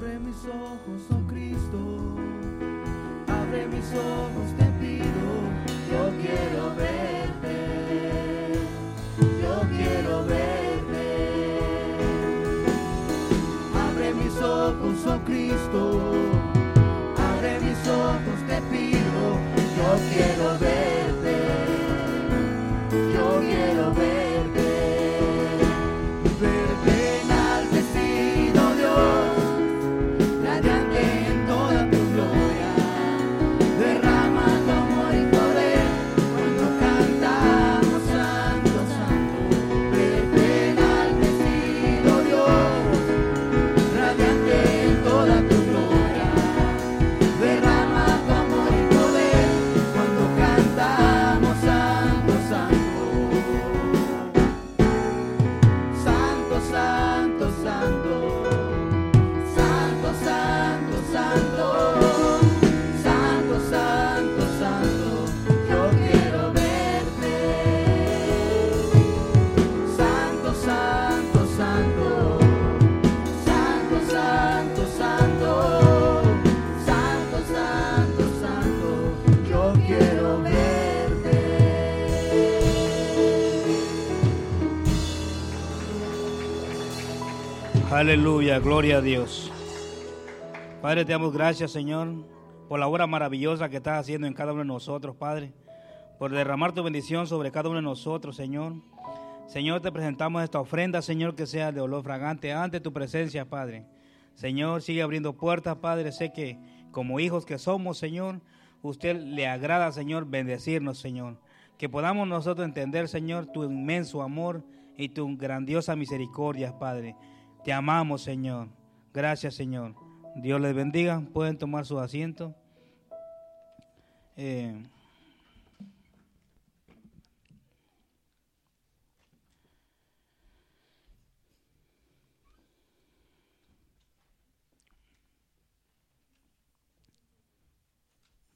Abre mis ojos, oh Cristo, abre mis ojos, te pido, Aleluya, gloria a Dios. Padre, te damos gracias, Señor, por la obra maravillosa que estás haciendo en cada uno de nosotros, Padre, por derramar tu bendición sobre cada uno de nosotros, Señor. Señor, te presentamos esta ofrenda, Señor, que sea de olor fragante ante tu presencia, Padre. Señor, sigue abriendo puertas, Padre. Sé que como hijos que somos, Señor, usted le agrada, Señor, bendecirnos, Señor. Que podamos nosotros entender, Señor, tu inmenso amor y tu grandiosa misericordia, Padre. Te amamos, Señor. Gracias, Señor. Dios les bendiga. Pueden tomar su asiento. Eh,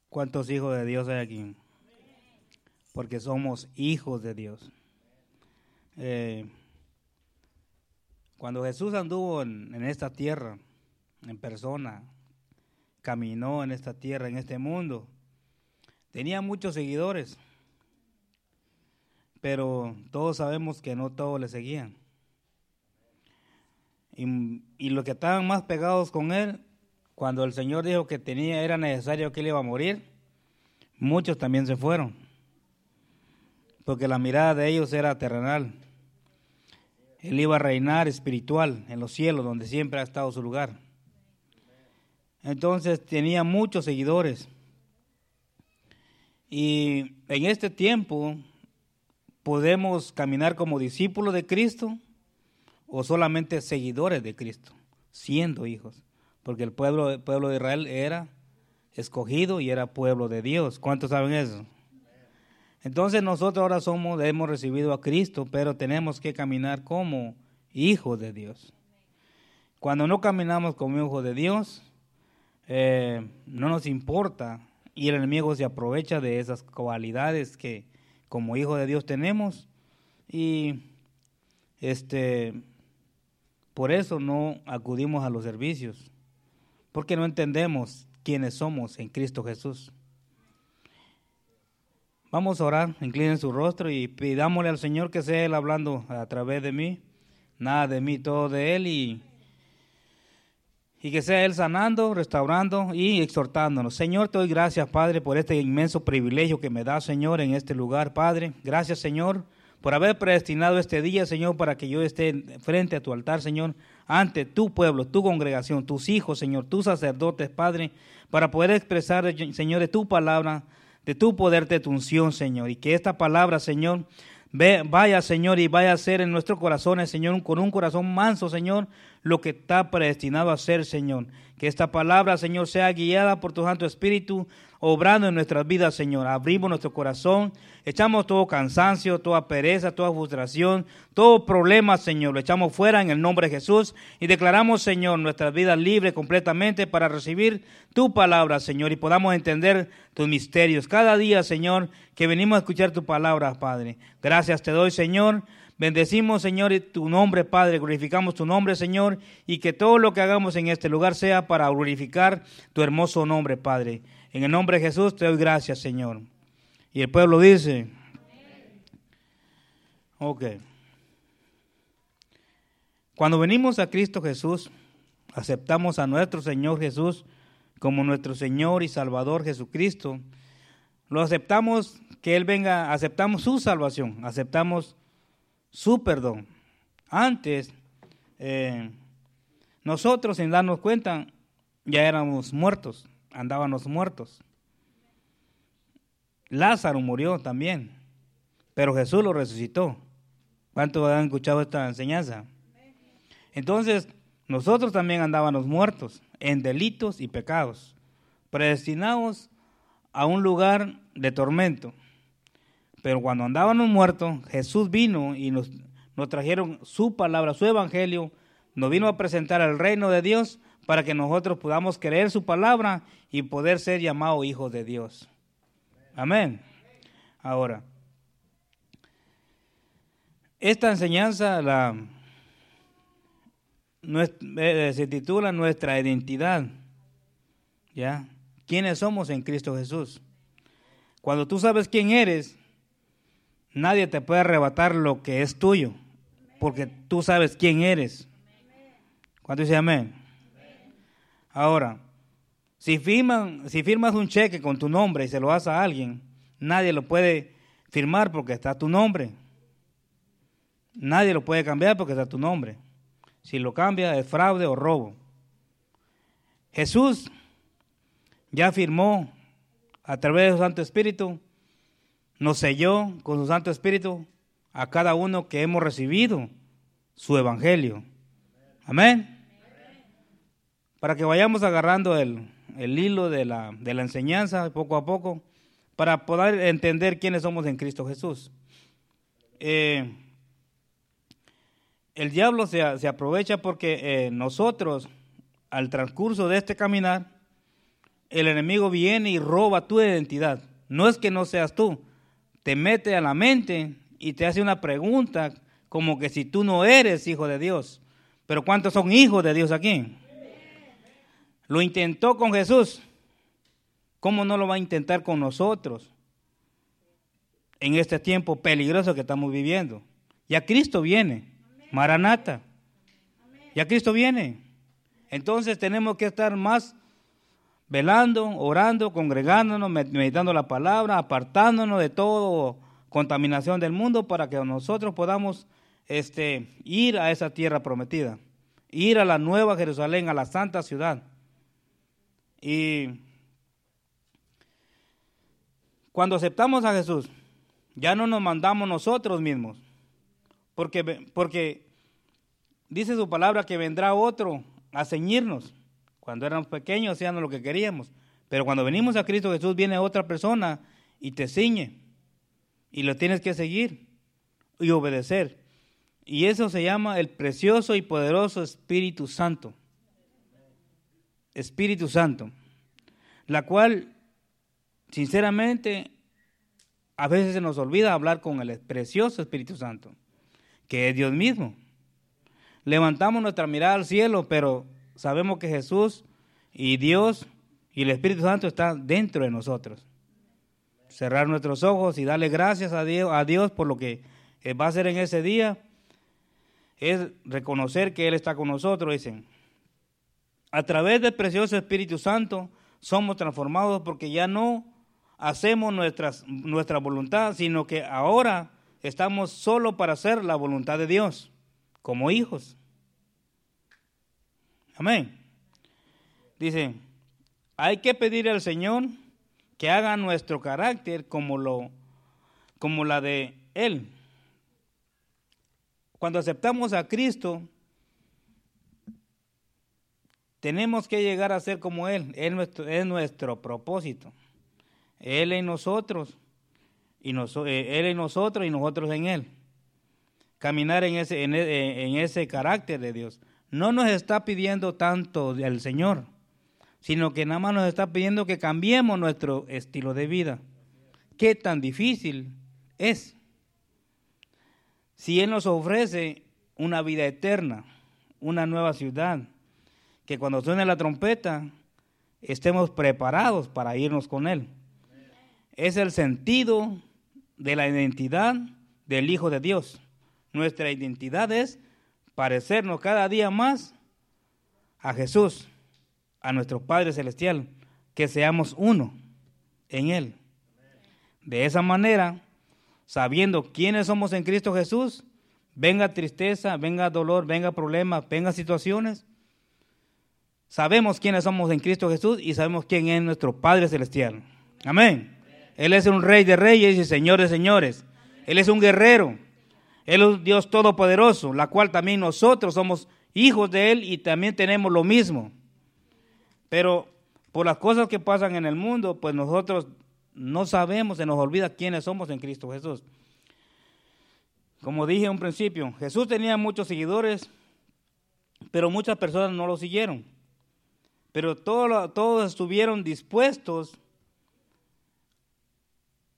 ¿Cuántos hijos de Dios hay aquí? Porque somos hijos de Dios. Eh, cuando Jesús anduvo en, esta tierra, en persona, caminó en esta tierra, en este mundo, tenía muchos seguidores, pero todos sabemos que no todos le seguían. Y, y los que estaban más pegados con él, cuando el Señor dijo que tenía, era necesario que él iba a morir, muchos también se fueron, porque la mirada de ellos era terrenal. Él iba a reinar espiritual en los cielos, donde siempre ha estado su lugar. Entonces tenía muchos seguidores. Y en este tiempo podemos caminar como discípulos de Cristo o solamente seguidores de Cristo, siendo hijos. Porque el pueblo, el pueblo de Israel era escogido y era pueblo de Dios. ¿Cuántos saben eso? Entonces nosotros ahora somos, hemos recibido a Cristo, pero tenemos que caminar como hijos de Dios. Cuando no caminamos como hijos de Dios, eh, no nos importa y el enemigo se aprovecha de esas cualidades que como hijos de Dios tenemos y este por eso no acudimos a los servicios, porque no entendemos quiénes somos en Cristo Jesús. Vamos a orar, inclinen su rostro y pidámosle al Señor que sea Él hablando a través de mí, nada de mí, todo de Él y, y que sea Él sanando, restaurando y exhortándonos. Señor, te doy gracias, Padre, por este inmenso privilegio que me da, Señor, en este lugar, Padre. Gracias, Señor, por haber predestinado este día, Señor, para que yo esté frente a tu altar, Señor, ante tu pueblo, tu congregación, tus hijos, Señor, tus sacerdotes, Padre, para poder expresar, Señor, tu palabra de tu poder, de tu unción, Señor. Y que esta palabra, Señor, vaya, Señor, y vaya a ser en nuestros corazones, Señor, con un corazón manso, Señor, lo que está predestinado a ser, Señor. Que esta palabra, Señor, sea guiada por tu Santo Espíritu, obrando en nuestras vidas, Señor. Abrimos nuestro corazón, echamos todo cansancio, toda pereza, toda frustración, todo problema, Señor. Lo echamos fuera en el nombre de Jesús y declaramos, Señor, nuestras vidas libres completamente para recibir tu palabra, Señor, y podamos entender tus misterios. Cada día, Señor, que venimos a escuchar tu palabra, Padre. Gracias te doy, Señor. Bendecimos, Señor, tu nombre, Padre. Glorificamos tu nombre, Señor, y que todo lo que hagamos en este lugar sea para glorificar tu hermoso nombre, Padre. En el nombre de Jesús te doy gracias, Señor. Y el pueblo dice, ok. Cuando venimos a Cristo Jesús, aceptamos a nuestro Señor Jesús como nuestro Señor y Salvador Jesucristo. Lo aceptamos que Él venga, aceptamos su salvación, aceptamos su perdón. Antes, eh, nosotros sin darnos cuenta, ya éramos muertos, andábamos muertos. Lázaro murió también, pero Jesús lo resucitó. ¿Cuántos han escuchado esta enseñanza? Entonces, nosotros también andábamos muertos en delitos y pecados, predestinados a un lugar de tormento. Pero cuando andábamos muertos, Jesús vino y nos, trajeron su palabra, su evangelio, nos vino a presentar el reino de Dios para que nosotros podamos creer su palabra y poder ser llamados hijos de Dios. Amén. Ahora, esta enseñanza la, eh, se titula Nuestra identidad. ¿Ya? ¿Quiénes somos en Cristo Jesús? Cuando tú sabes quién eres, nadie te puede arrebatar lo que es tuyo, porque tú sabes quién eres. ¿Cuánto dice amén? Ahora, si, firmas un cheque con tu nombre y se lo das a alguien, nadie lo puede firmar porque está tu nombre. Nadie lo puede cambiar porque está tu nombre. Si lo cambia es fraude o robo. Jesús ya firmó a través de su Santo Espíritu, nos selló con su Santo Espíritu a cada uno que hemos recibido su Evangelio. Amén. Para que vayamos agarrando el, hilo de la, de la enseñanza poco a poco, para poder entender quiénes somos en Cristo Jesús. Eh, el diablo se, aprovecha porque eh, nosotros, al transcurso de este caminar, el enemigo viene y roba tu identidad. No es que no seas tú, te mete a la mente y te hace una pregunta como que si tú no eres hijo de Dios. Pero ¿cuántos son hijos de Dios aquí? Lo intentó con Jesús. ¿Cómo no lo va a intentar con nosotros en este tiempo peligroso que estamos viviendo? Ya Cristo viene. Maranata. Ya Cristo viene. Entonces tenemos que estar más velando, orando, congregándonos, meditando la palabra, apartándonos de toda contaminación del mundo para que nosotros podamos este, ir a esa tierra prometida, ir a la nueva Jerusalén, a la santa ciudad. Y cuando aceptamos a Jesús, ya no nos mandamos nosotros mismos, porque, porque dice su palabra que vendrá otro a ceñirnos. Cuando éramos pequeños hacíamos lo que queríamos. Pero cuando venimos a Cristo Jesús viene otra persona y te ciñe. Y lo tienes que seguir y obedecer. Y eso se llama el precioso y poderoso Espíritu Santo. Espíritu Santo. La cual, sinceramente, a veces se nos olvida hablar con el precioso Espíritu Santo, que es Dios mismo. Levantamos nuestra mirada al cielo, pero sabemos que Jesús y Dios y el Espíritu Santo están dentro de nosotros. Cerrar nuestros ojos y darle gracias a Dios, a Dios por lo que va a hacer en ese día es reconocer que Él está con nosotros, dicen. A través del precioso Espíritu Santo somos transformados porque ya no hacemos nuestras, nuestra voluntad, sino que ahora estamos solo para hacer la voluntad de Dios, como hijos. Amén. Dice, hay que pedir al Señor que haga nuestro carácter como, lo, como la de Él. Cuando aceptamos a Cristo, tenemos que llegar a ser como Él. Él nuestro, es nuestro propósito. Él en nosotros, y eh, Él en nosotros y nosotros en Él. Caminar en ese, en ese carácter de Dios no nos está pidiendo tanto el Señor, sino que nada más nos está pidiendo que cambiemos nuestro estilo de vida. ¿Qué tan difícil es? si Él nos ofrece una vida eterna, una nueva ciudad, que cuando suene la trompeta estemos preparados para irnos con Él. Es el sentido de la identidad del Hijo de Dios. Nuestra identidad es parecernos cada día más a Jesús, a nuestro Padre Celestial, que seamos uno en Él. De esa manera, sabiendo quiénes somos en Cristo Jesús, venga tristeza, venga dolor, venga problemas, venga situaciones, sabemos quiénes somos en Cristo Jesús y sabemos quién es nuestro Padre Celestial. Amén. Él es un rey de reyes y señor de señores. Él es un guerrero. Él es un Dios todopoderoso, la cual también nosotros somos hijos de Él y también tenemos lo mismo. Pero por las cosas que pasan en el mundo, pues nosotros no sabemos, se nos olvida quiénes somos en Cristo Jesús. Como dije en un principio, Jesús tenía muchos seguidores, pero muchas personas no lo siguieron. Pero todos, estuvieron dispuestos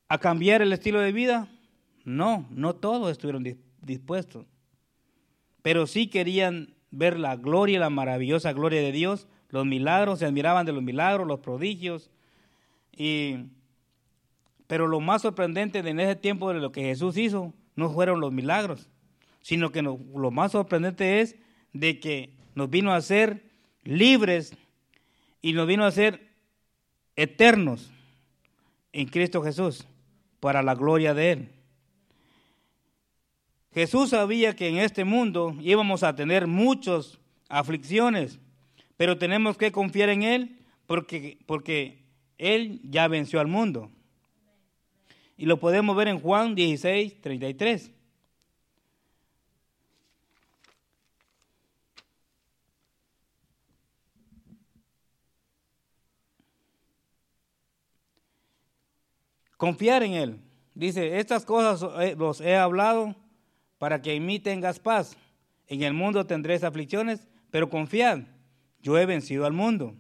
a cambiar el estilo de vida. No, no todos estuvieron dispuestos. Pero sí querían ver la gloria, la maravillosa gloria de Dios, los milagros, se admiraban de los milagros, los prodigios. Y, pero lo más sorprendente de en ese tiempo de lo que Jesús hizo no fueron los milagros, sino que lo más sorprendente es de que nos vino a ser libres y nos vino a ser eternos en Cristo Jesús para la gloria de Él. Jesús sabía que en este mundo íbamos a tener muchas aflicciones, pero tenemos que confiar en Él porque, porque Él ya venció al mundo. Y lo podemos ver en Juan 16, 33. Confiar en Él. Dice, estas cosas los he hablado para que en mí tengas paz. En el mundo tendréis aflicciones, pero confiad, yo he vencido al mundo.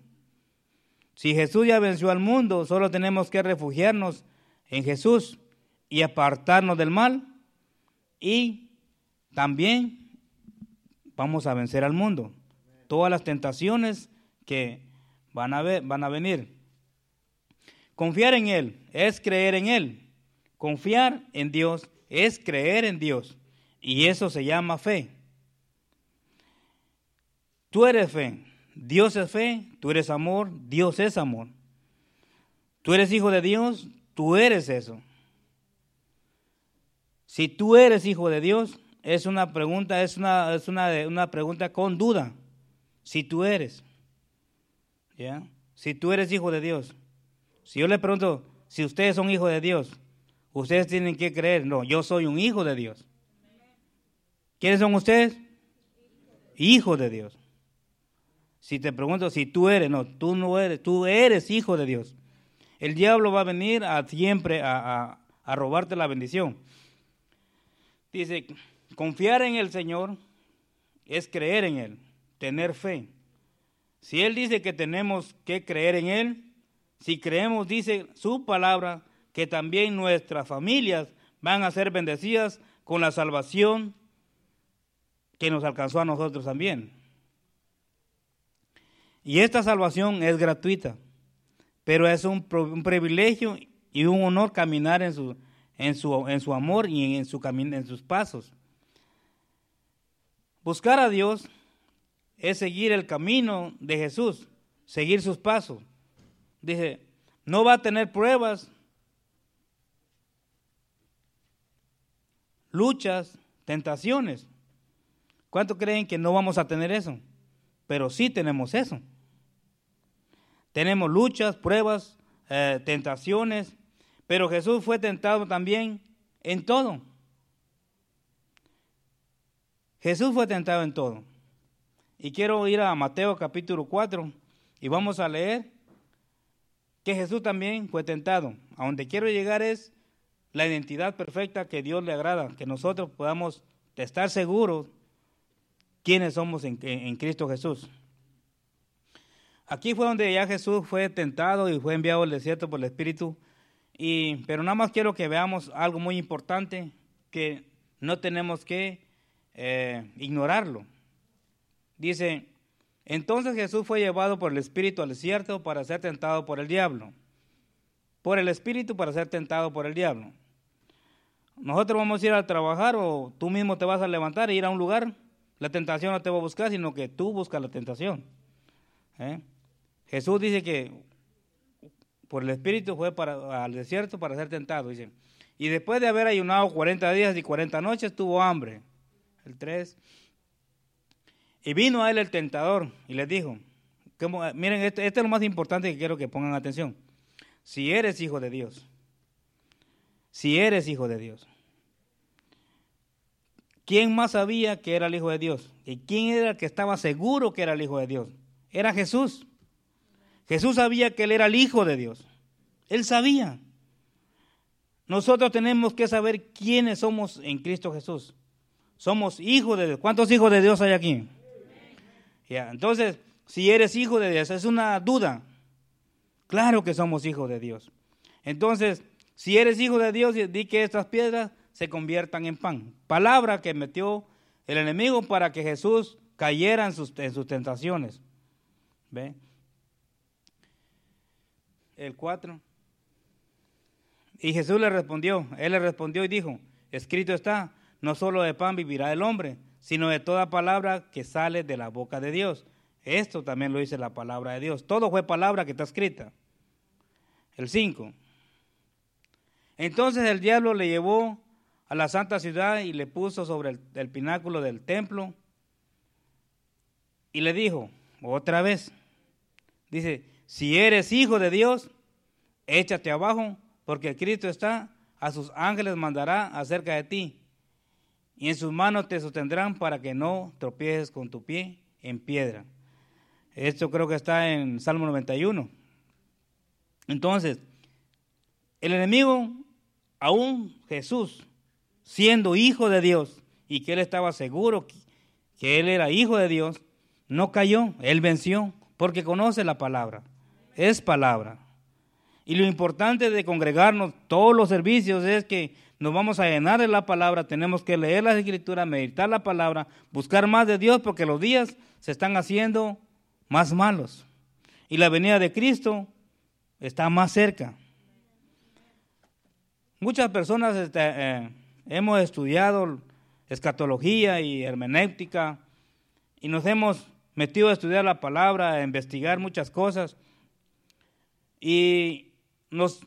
Si Jesús ya venció al mundo, solo tenemos que refugiarnos en Jesús y apartarnos del mal y también vamos a vencer al mundo. Todas las tentaciones que van a, ver, van a venir. Confiar en Él es creer en Él. Confiar en Dios es creer en Dios. Y eso se llama fe. Tú eres fe, Dios es fe, tú eres amor, Dios es amor. Tú eres hijo de Dios, tú eres eso. Si tú eres hijo de Dios, es una pregunta, es una, es una, una pregunta con duda. Si tú eres, ¿ya? Si tú eres hijo de Dios. Si yo le pregunto, si ustedes son hijos de Dios, ustedes tienen que creer, no, yo soy un hijo de Dios. ¿Quiénes son ustedes? Hijos de Dios. Si te pregunto si tú eres, no, tú no eres, tú eres hijo de Dios. El diablo va a venir a siempre a, a robarte la bendición. Dice, confiar en el Señor es creer en Él, tener fe. Si Él dice que tenemos que creer en Él, si creemos, dice su palabra, que también nuestras familias van a ser bendecidas con la salvación que nos alcanzó a nosotros también. Y esta salvación es gratuita, pero es un, privilegio y un honor caminar en su, en su, en su amor y en, su en sus pasos. Buscar a Dios es seguir el camino de Jesús, seguir sus pasos. Dice, no va a tener pruebas, luchas, tentaciones, ¿Cuántos creen que no vamos a tener eso? Pero sí tenemos eso. Tenemos luchas, pruebas, eh, tentaciones, pero Jesús fue tentado también en todo. Jesús fue tentado en todo. Y quiero ir a Mateo capítulo 4 y vamos a leer que Jesús también fue tentado. A donde quiero llegar es la identidad perfecta que Dios le agrada, que nosotros podamos estar seguros quiénes somos en, Cristo Jesús. Aquí fue donde ya Jesús fue tentado y fue enviado al desierto por el Espíritu. Y, pero nada más quiero que veamos algo muy importante, que no tenemos que eh, ignorarlo. Dice, entonces Jesús fue llevado por el Espíritu al desierto para ser tentado por el diablo. Por el Espíritu para ser tentado por el diablo. Nosotros vamos a ir a trabajar o tú mismo te vas a levantar e ir a un lugar. La tentación no te va a buscar, sino que tú buscas la tentación. ¿eh? Jesús dice que por el Espíritu fue para, al desierto para ser tentado. Dice. Y después de haber ayunado 40 días y 40 noches, tuvo hambre. El 3. Y vino a él el tentador y le dijo, miren, este, este, es lo más importante que quiero que pongan atención. Si eres hijo de Dios, si eres hijo de Dios, ¿quién más sabía que era el hijo de Dios? ¿Y quién era el que estaba seguro que era el hijo de Dios? Era Jesús. Jesús sabía que él era el hijo de Dios. Él sabía. Nosotros tenemos que saber quiénes somos en Cristo Jesús. Somos hijos de Dios. ¿Cuántos hijos de Dios hay aquí? Entonces, si eres hijo de Dios, es una duda. Claro que somos hijos de Dios. Entonces, si eres hijo de Dios, di que estas piedras se conviertan en pan. Palabra que metió el enemigo para que Jesús cayera en sus, en sus tentaciones. ¿Ve? El 4. Y Jesús le respondió, él le respondió y dijo, escrito está, no solo de pan vivirá el hombre, sino de toda palabra que sale de la boca de Dios. Esto también lo dice la palabra de Dios. Todo fue palabra que está escrita. El 5. Entonces el diablo le llevó a la santa ciudad y le puso sobre el, el pináculo del templo y le dijo, otra vez, dice, si eres hijo de Dios, échate abajo, porque Cristo está, a sus ángeles mandará acerca de ti y en sus manos te sostendrán para que no tropieces con tu pie en piedra. Esto creo que está en Salmo 91. Entonces, el enemigo, aún Jesús, siendo hijo de Dios y que él estaba seguro que él era hijo de Dios, no cayó, él venció, porque conoce la palabra, es palabra. Y lo importante de congregarnos todos los servicios es que nos vamos a llenar de la palabra, tenemos que leer las escrituras, meditar la palabra, buscar más de Dios porque los días se están haciendo más malos. Y la venida de Cristo está más cerca. Muchas personas este, eh, hemos estudiado escatología y hermenéutica y nos hemos metido a estudiar la palabra, a investigar muchas cosas y nos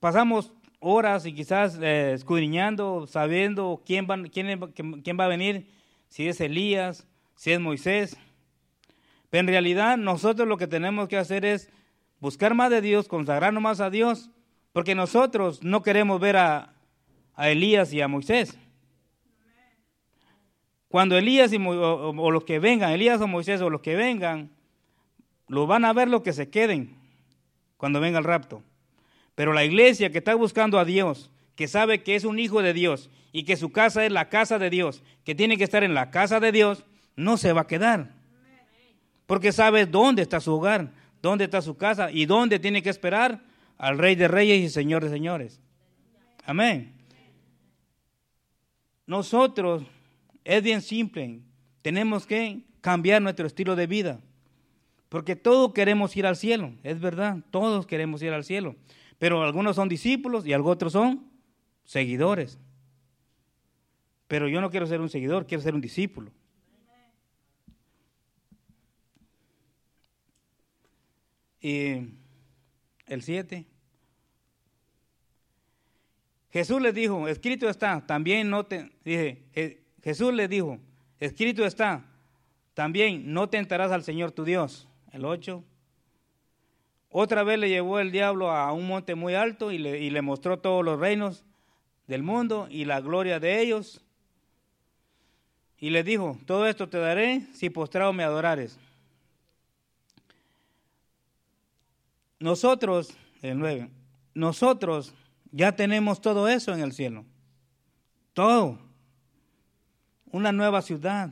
pasamos horas y quizás eh, escudriñando, sabiendo quién va, quién, quién va a venir, si es Elías, si es Moisés. Pero en realidad nosotros lo que tenemos que hacer es buscar más de Dios, consagrarnos más a Dios, porque nosotros no queremos ver a, a Elías y a Moisés. Cuando Elías y, o, o, los que vengan, Elías o Moisés o los que vengan, lo van a ver los que se queden cuando venga el rapto. Pero la iglesia que está buscando a Dios, que sabe que es un hijo de Dios y que su casa es la casa de Dios, que tiene que estar en la casa de Dios, no se va a quedar. Porque sabe dónde está su hogar, dónde está su casa y dónde tiene que esperar al Rey de Reyes y Señor de Señores. Amén. Nosotros, es bien simple, tenemos que cambiar nuestro estilo de vida. Porque todos queremos ir al cielo, es verdad, todos queremos ir al cielo. Pero algunos son discípulos y otros son seguidores. Pero yo no quiero ser un seguidor, quiero ser un discípulo. Y el 7. Jesús les dijo, escrito está, también no te, dije, Jesús les dijo, escrito está, también no tentarás al Señor tu Dios. El 8. Otra vez le llevó el diablo a un monte muy alto y le, mostró todos los reinos del mundo y la gloria de ellos. Y le dijo, todo esto te daré si postrado me adorares. Nosotros, el 9, nosotros ya tenemos todo eso en el cielo. Todo. Una nueva ciudad.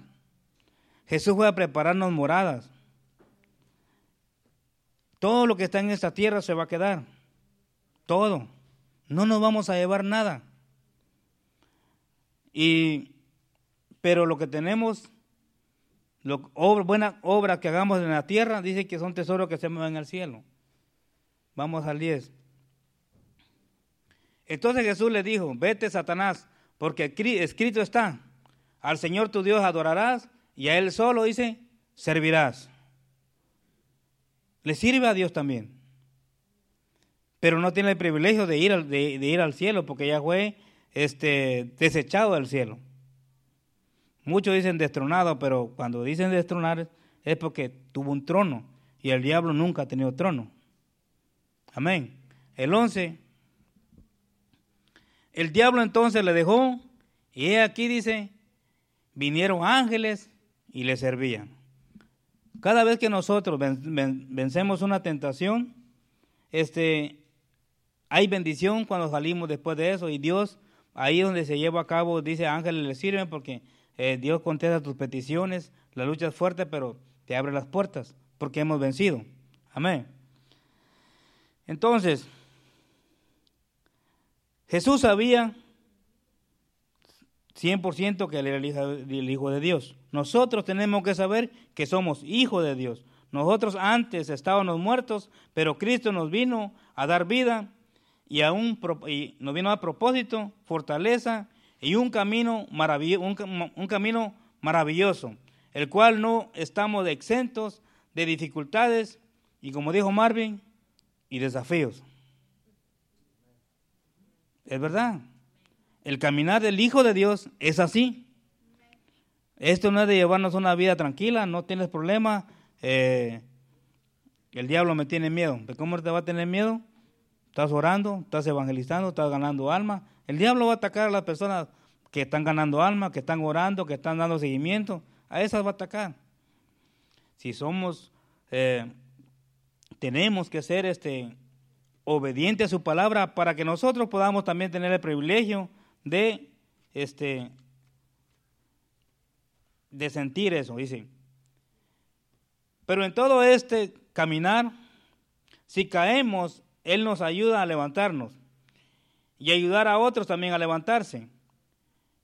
Jesús fue a prepararnos moradas. Todo lo que está en esta tierra se va a quedar. Todo. No nos vamos a llevar nada. Y, pero lo que tenemos, lo, obra, buena obra que hagamos en la tierra, dice que son tesoros que se mueven al cielo. Vamos al 10. Entonces Jesús le dijo, vete Satanás, porque escrito está, al Señor tu Dios adorarás y a Él solo, dice, servirás. Le sirve a Dios también. Pero no tiene el privilegio de ir al, de, ir al cielo porque ya fue este, desechado del cielo. Muchos dicen destronado, pero cuando dicen destronar es porque tuvo un trono y el diablo nunca ha tenido trono. Amén. El 11. El diablo entonces le dejó y aquí dice, vinieron ángeles y le servían. Cada vez que nosotros vencemos una tentación, este, hay bendición cuando salimos después de eso y Dios, ahí donde se lleva a cabo, dice ángeles le sirven porque eh, Dios contesta tus peticiones, la lucha es fuerte, pero te abre las puertas porque hemos vencido. Amén. Entonces, Jesús sabía 100% que él era el hijo de Dios. Nosotros tenemos que saber que somos hijos de Dios. Nosotros antes estábamos muertos, pero Cristo nos vino a dar vida y, a un, nos vino a propósito, fortaleza y un camino, un camino maravilloso, el cual no estamos exentos de dificultades y como dijo Marvin, y desafíos. Es verdad. El caminar del Hijo de Dios es así. Esto no es de llevarnos una vida tranquila, no tienes problema. Eh, el diablo me tiene miedo. ¿Cómo te va a tener miedo? Estás orando, estás evangelizando, estás ganando alma. El diablo va a atacar a las personas que están ganando alma, que están orando, que están dando seguimiento. A esas va a atacar. Si somos, eh, tenemos que ser este, obedientes a su palabra para que nosotros podamos también tener el privilegio de, este, de sentir eso, dice. Pero en todo este caminar, si caemos, Él nos ayuda a levantarnos y ayudar a otros también a levantarse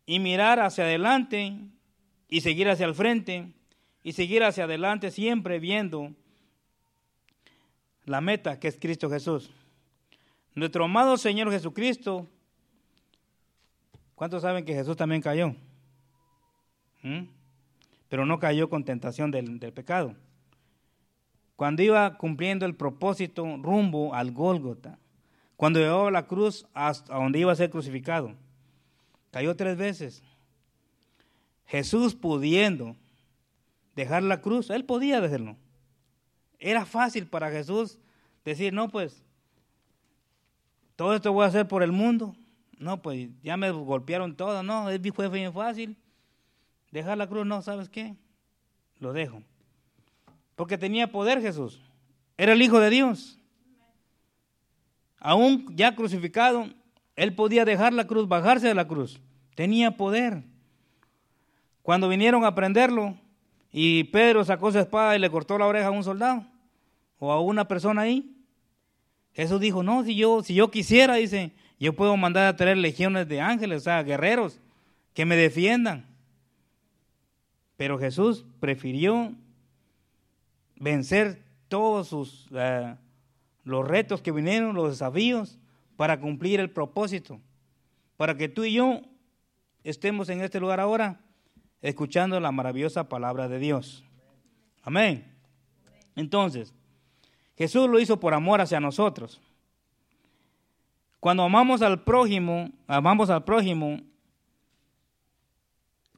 y mirar hacia adelante y seguir hacia el frente y seguir hacia adelante siempre viendo la meta que es Cristo Jesús. Nuestro amado Señor Jesucristo ¿Cuántos saben que Jesús también cayó? ¿Mm? Pero no cayó con tentación del, pecado. Cuando iba cumpliendo el propósito rumbo al Gólgota, cuando llevó la cruz hasta donde iba a ser crucificado, cayó tres veces. Jesús pudiendo dejar la cruz, él podía dejarlo. Era fácil para Jesús decir, no, pues, todo esto voy a hacer por el mundo. No, pues ya me golpearon todo, no, fue bien fácil. Dejar la cruz, no, ¿sabes qué? Lo dejo. Porque tenía poder Jesús. Era el Hijo de Dios. Aún ya crucificado, él podía dejar la cruz, bajarse de la cruz. Tenía poder. Cuando vinieron a prenderlo y Pedro sacó su espada y le cortó la oreja a un soldado o a una persona ahí, Jesús dijo, no, si yo, si yo quisiera, dice, yo puedo mandar a traer legiones de ángeles, o sea, guerreros, que me defiendan. Pero Jesús prefirió vencer todos sus, eh, los retos que vinieron, los desafíos, para cumplir el propósito. Para que tú y yo estemos en este lugar ahora, escuchando la maravillosa palabra de Dios. Amén. Entonces, Jesús lo hizo por amor hacia nosotros. Cuando amamos al prójimo, amamos al prójimo,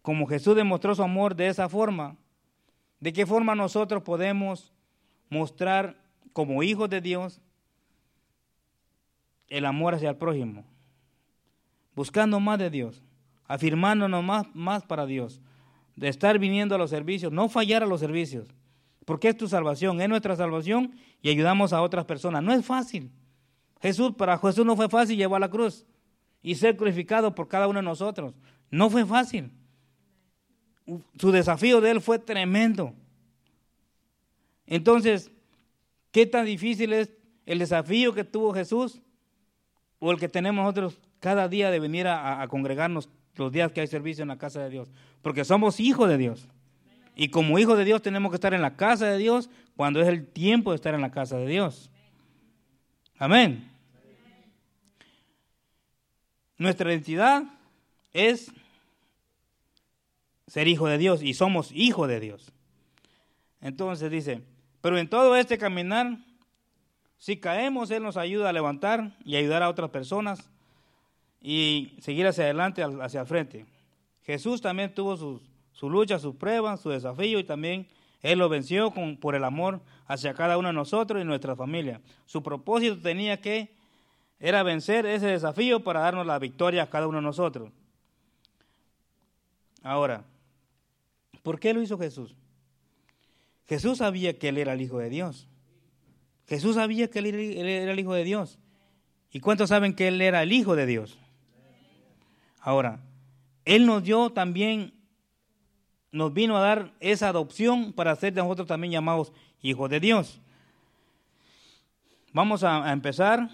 como Jesús demostró su amor de esa forma, ¿de qué forma nosotros podemos mostrar como hijos de Dios el amor hacia el prójimo? Buscando más de Dios, afirmándonos más, más para Dios, de estar viniendo a los servicios, no fallar a los servicios, porque es tu salvación, es nuestra salvación y ayudamos a otras personas. No es fácil. Jesús, para Jesús no fue fácil llevar la cruz y ser crucificado por cada uno de nosotros. No fue fácil. Su desafío de él fue tremendo. Entonces, ¿qué tan difícil es el desafío que tuvo Jesús o el que tenemos nosotros cada día de venir a, congregarnos los días que hay servicio en la casa de Dios, porque somos hijos de Dios. Y como hijos de Dios tenemos que estar en la casa de Dios cuando es el tiempo de estar en la casa de Dios. Amén. Nuestra identidad es ser hijo de Dios y somos hijos de Dios. Entonces dice, pero en todo este caminar, si caemos, Él nos ayuda a levantar y ayudar a otras personas y seguir hacia adelante, hacia el frente. Jesús también tuvo su lucha, sus pruebas, su desafío y también Él lo venció con, por el amor hacia cada uno de nosotros y nuestra familia. Su propósito tenía que, era vencer ese desafío para darnos la victoria a cada uno de nosotros. Ahora, ¿por qué lo hizo Jesús? Jesús sabía que Él era el Hijo de Dios. Jesús sabía que Él era el Hijo de Dios. ¿Y cuántos saben que Él era el Hijo de Dios? Ahora, Él nos dio también, nos vino a dar esa adopción para ser de nosotros también llamados hijos de Dios. Vamos a, empezar,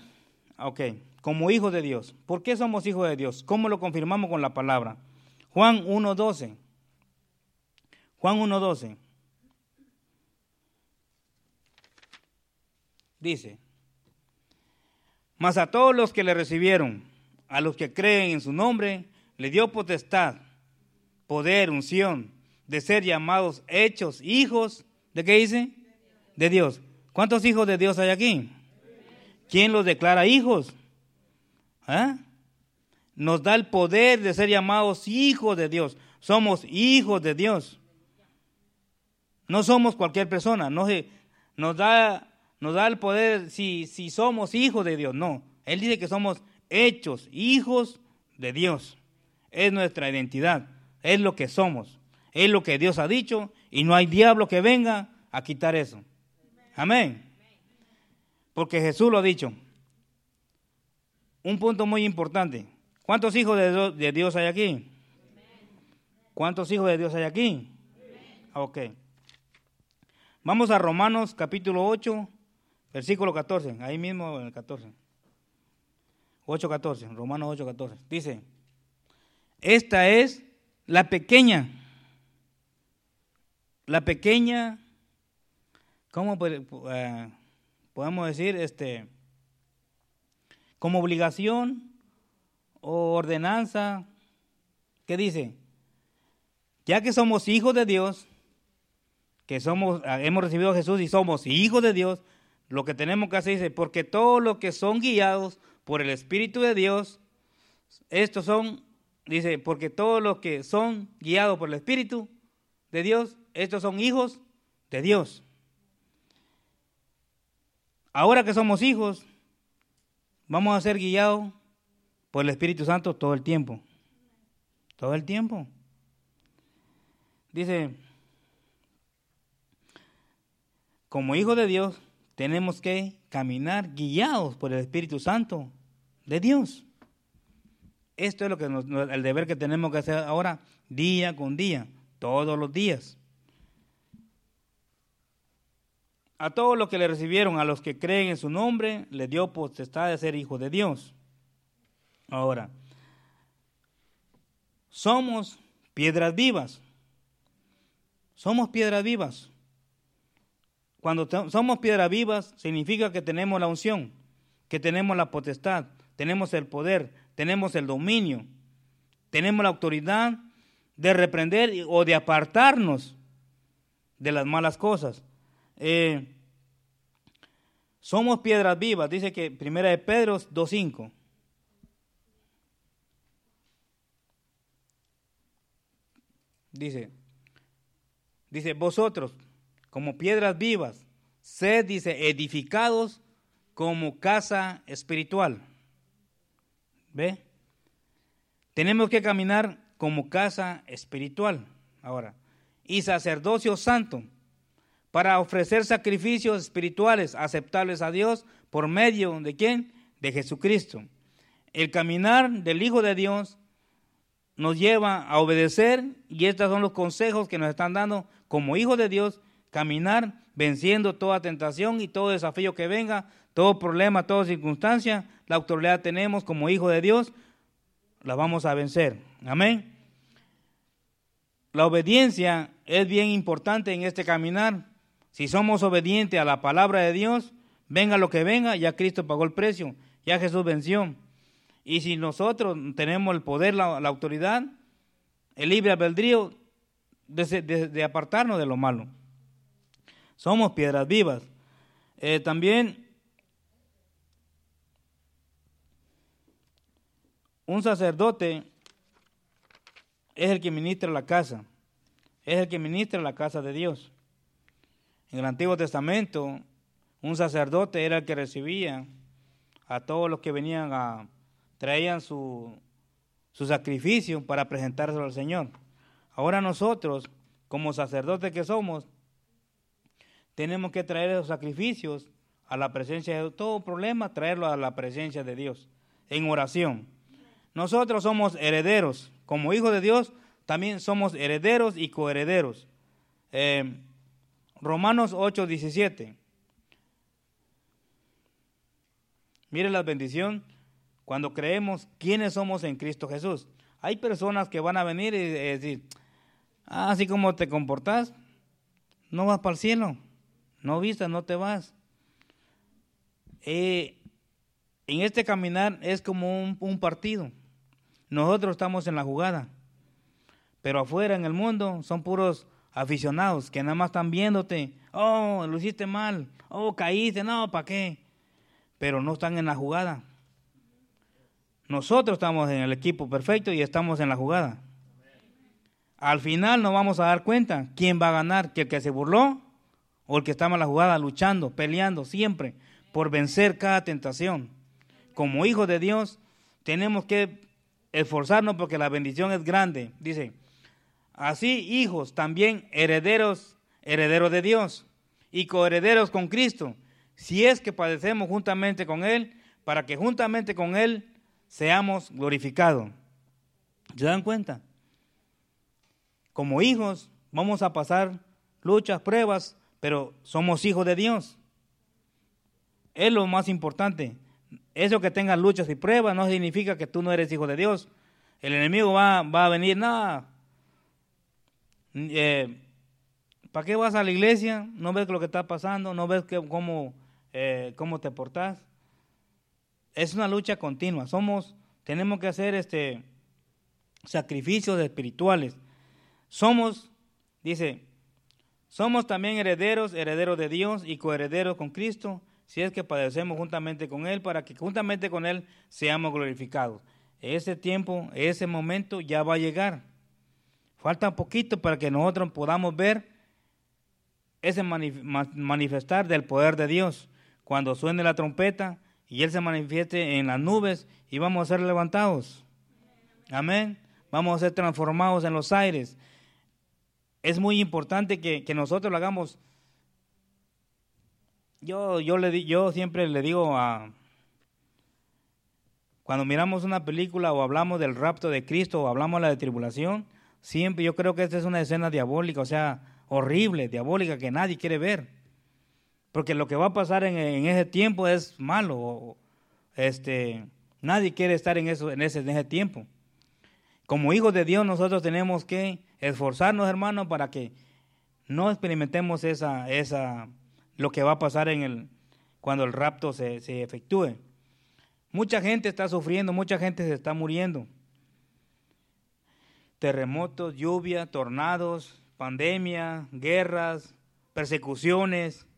ok, como hijos de Dios. ¿Por qué somos hijos de Dios? ¿Cómo lo confirmamos con la palabra? Juan 1.12. Juan 1.12. Dice, mas a todos los que le recibieron, a los que creen en su nombre, le dio potestad, poder, unción, de ser llamados, hechos, hijos, ¿de qué dice? De Dios. ¿Cuántos hijos de Dios hay aquí? ¿Quién los declara hijos? ¿Ah? Nos da el poder de ser llamados hijos de Dios. Somos hijos de Dios. No somos cualquier persona. No nos, da, nos da el poder si, si somos hijos de Dios. No. Él dice que somos hechos hijos de Dios. Es nuestra identidad, es lo que somos, es lo que Dios ha dicho y no hay diablo que venga a quitar eso. Amén. Porque Jesús lo ha dicho. Un punto muy importante. ¿Cuántos hijos de Dios, hay aquí? ¿Cuántos hijos de Dios hay aquí? Ok. Vamos a Romanos capítulo 8, versículo 14. Ahí mismo en el 14. 8.14, Romanos 8.14. Dice, esta es la pequeña, la pequeña, ¿cómo eh, podemos decir? Este, como obligación o ordenanza, ¿qué dice? Ya que somos hijos de Dios, que somos, hemos recibido a Jesús y somos hijos de Dios, lo que tenemos que hacer es, porque todos los que son guiados por el Espíritu de Dios, estos son, dice, porque todos los que son guiados por el Espíritu de Dios, estos son hijos de Dios. Ahora que somos hijos, vamos a ser guiados por el Espíritu Santo todo el tiempo. Todo el tiempo. Dice, como hijos de Dios, tenemos que caminar guiados por el Espíritu Santo de Dios. Esto es lo que el deber que tenemos que hacer ahora, día con día, todos los días. A todos los que le recibieron, a los que creen en su nombre, le dio potestad de ser hijos de Dios. Ahora, somos piedras vivas. Somos piedras vivas. Cuando somos piedras vivas, significa que tenemos la unción, que tenemos la potestad, tenemos el poder, tenemos el dominio, tenemos la autoridad de reprender o de apartarnos de las malas cosas. Eh, somos piedras vivas, dice que primera de Pedro 2.5. Dice, dice, vosotros, como piedras vivas, sed, dice, edificados como casa espiritual. ¿Ve? Tenemos que caminar como casa espiritual ahora. Y sacerdocio santo para ofrecer sacrificios espirituales aceptables a Dios por medio de quién? De Jesucristo. El caminar del Hijo de Dios nos lleva a obedecer y estos son los consejos que nos están dando como hijos de Dios caminar venciendo toda tentación y todo desafío que venga, todo problema, toda circunstancia, la autoridad tenemos como hijo de Dios, la vamos a vencer. Amén. La obediencia es bien importante en este caminar. Si somos obedientes a la palabra de Dios, venga lo que venga, ya Cristo pagó el precio, ya Jesús venció. Y si nosotros tenemos el poder, la, autoridad, el libre albedrío de, apartarnos de lo malo. Somos piedras vivas. Eh, también un sacerdote es el que ministra la casa, es el que ministra la casa de Dios. En el Antiguo Testamento, un sacerdote era el que recibía a todos los que venían a, traían su, sacrificio para presentárselo al Señor. Ahora nosotros, como sacerdotes que somos, tenemos que traer esos sacrificios a la presencia de Dios. Todo problema, traerlo a la presencia de Dios, en oración. Nosotros somos herederos. Como hijos de Dios, también somos herederos y coherederos. Eh, Romanos 8, 17. Mire la bendición cuando creemos quiénes somos en Cristo Jesús. Hay personas que van a venir y decir, ah, así como te comportas, no vas para el cielo, no vistas, no te vas. Eh, en este caminar es como un, partido. Nosotros estamos en la jugada, pero afuera en el mundo son puros aficionados que nada más están viéndote. Oh, lo hiciste mal. Oh, caíste. No, ¿para qué? Pero no están en la jugada. Nosotros estamos en el equipo perfecto y estamos en la jugada. Al final nos vamos a dar cuenta quién va a ganar, que el que se burló o el que estaba en la jugada luchando, peleando siempre por vencer cada tentación. Como hijos de Dios tenemos que esforzarnos porque la bendición es grande. Dice, así hijos también herederos, herederos de Dios y coherederos con Cristo, si es que padecemos juntamente con Él, para que juntamente con Él seamos glorificados. ¿Se dan cuenta? Como hijos vamos a pasar luchas, pruebas, pero somos hijos de Dios. Es lo más importante. Eso que tengas luchas y pruebas no significa que tú no eres hijo de Dios. El enemigo va, a venir, nada. Eh, ¿Para qué vas a la iglesia? ¿No ves lo que está pasando? ¿No ves cómo, eh, cómo te portas? es una lucha continua. Somos, tenemos que hacer este sacrificios espirituales. Somos, dice, somos también herederos, herederos de Dios y coherederos con Cristo, si es que padecemos juntamente con Él, para que juntamente con Él seamos glorificados. Ese tiempo, ese momento ya va a llegar. Falta poquito para que nosotros podamos ver ese manifestar del poder de Dios. Cuando suene la trompeta, y Él se manifieste en las nubes y vamos a ser levantados. Amén. Vamos a ser transformados en los aires. Es muy importante que, nosotros lo hagamos. Yo, yo, le, yo siempre le digo a... Cuando miramos una película o hablamos del rapto de Cristo o hablamos de la de tribulación, siempre yo creo que esta es una escena diabólica, o sea, horrible, diabólica, que nadie quiere ver. Porque lo que va a pasar en, ese tiempo es malo. Este, nadie quiere estar en, eso, en, ese, en ese tiempo. Como hijos de Dios nosotros tenemos que esforzarnos, hermanos, para que no experimentemos esa, esa, lo que va a pasar en el, cuando el rapto se, se efectúe. Mucha gente está sufriendo, mucha gente se está muriendo. Terremotos, lluvia, tornados, pandemia, guerras, persecuciones,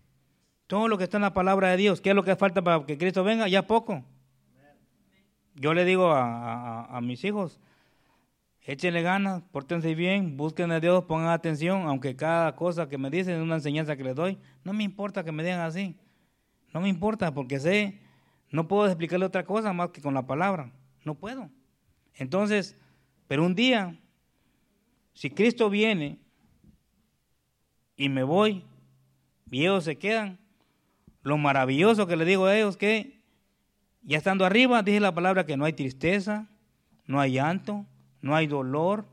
todo lo que está en la palabra de Dios. ¿Qué es lo que falta para que Cristo venga? Ya poco. Yo le digo a, mis hijos, échenle ganas, pórtense bien, busquen a Dios, pongan atención, aunque cada cosa que me dicen es una enseñanza que les doy, no me importa que me digan así. No me importa porque sé, no puedo explicarle otra cosa más que con la palabra. No puedo. Entonces, pero un día, si Cristo viene y me voy, y ellos se quedan, lo maravilloso que le digo a ellos que ya estando arriba, dije la palabra que no hay tristeza, no hay llanto, no hay dolor,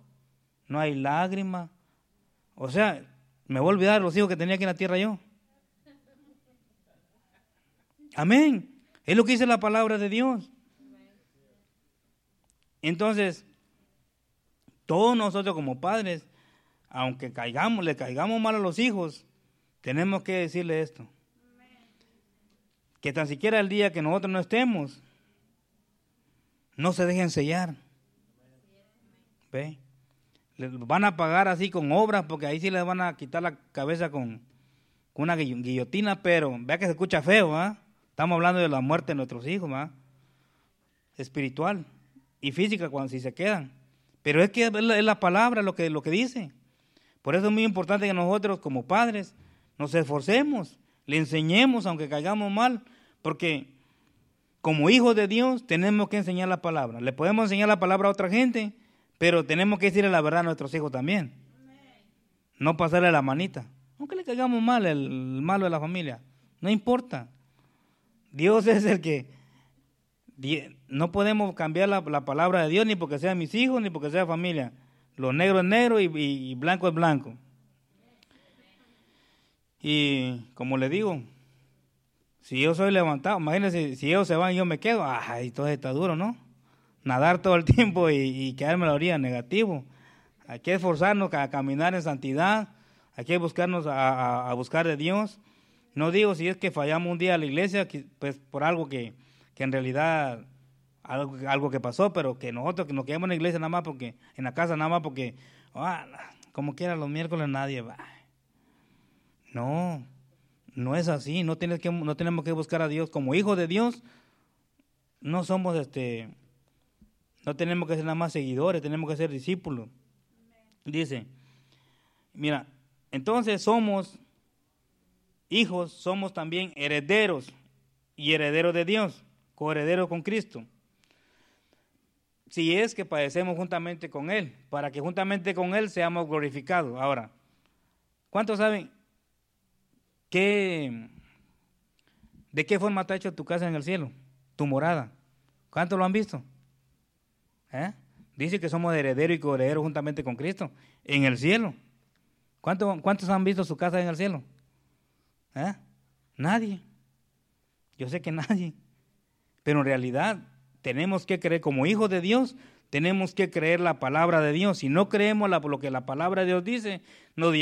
no hay lágrima. O sea, me voy a olvidar los hijos que tenía aquí en la tierra yo. Amén. Es lo que dice la palabra de Dios. Entonces, Todos nosotros como padres, aunque caigamos, le caigamos mal a los hijos, tenemos que decirle esto. Que tan siquiera el día que nosotros no estemos, no se dejen sellar. ¿Ve? Les van a pagar así con obras, porque ahí sí les van a quitar la cabeza con, una guillo- guillotina, pero vea que se escucha feo, ¿ah? Estamos hablando de la muerte de nuestros hijos, ¿ah? Espiritual y física cuando si se quedan. Pero es que es la, es la palabra lo que, lo que dice. Por eso es muy importante que nosotros como padres nos esforcemos, le enseñemos aunque caigamos mal, porque como hijos de Dios tenemos que enseñar la palabra. Le podemos enseñar la palabra a otra gente, pero tenemos que decirle la verdad a nuestros hijos también. No pasarle la manita. Aunque le caigamos mal, el malo de la familia. No importa. Dios es el que... No podemos cambiar la, la palabra de Dios ni porque sean mis hijos ni porque sea familia. Lo negro es negro y, blanco es blanco. Y como le digo, si yo soy levantado, imagínense, si ellos se van y yo me quedo, ay, entonces está duro, ¿no? Nadar todo el tiempo y, y quedarme la orilla, negativo. Hay que esforzarnos a caminar en santidad, hay que buscarnos a, a- buscar de Dios. No digo si es que fallamos un día a la iglesia, pues por algo que, que en realidad, algo, algo que pasó, pero que nosotros que nos quedamos en la iglesia nada más porque, en la casa nada más porque, ah, como quiera los miércoles nadie va. No, no es así, no, tienes que, no tenemos que buscar a Dios como hijos de Dios. No somos este, no tenemos que ser nada más seguidores, tenemos que ser discípulos. Dice, mira, entonces somos hijos, somos también herederos y herederos de Dios, coherederos con Cristo. Si es que padecemos juntamente con Él, para que juntamente con Él seamos glorificados. Ahora, ¿cuántos saben qué, de qué forma está hecho tu casa en el cielo? Tu morada. ¿Cuántos lo han visto? ¿Eh? Dice que somos herederos y coherederos juntamente con Cristo en el cielo. ¿Cuántos, cuántos han visto su casa en el cielo? ¿Eh? Nadie. Yo sé que nadie. Pero en realidad tenemos que creer, como hijos de Dios, tenemos que creer la palabra de Dios. Si no creemos lo que la palabra de Dios dice, nos,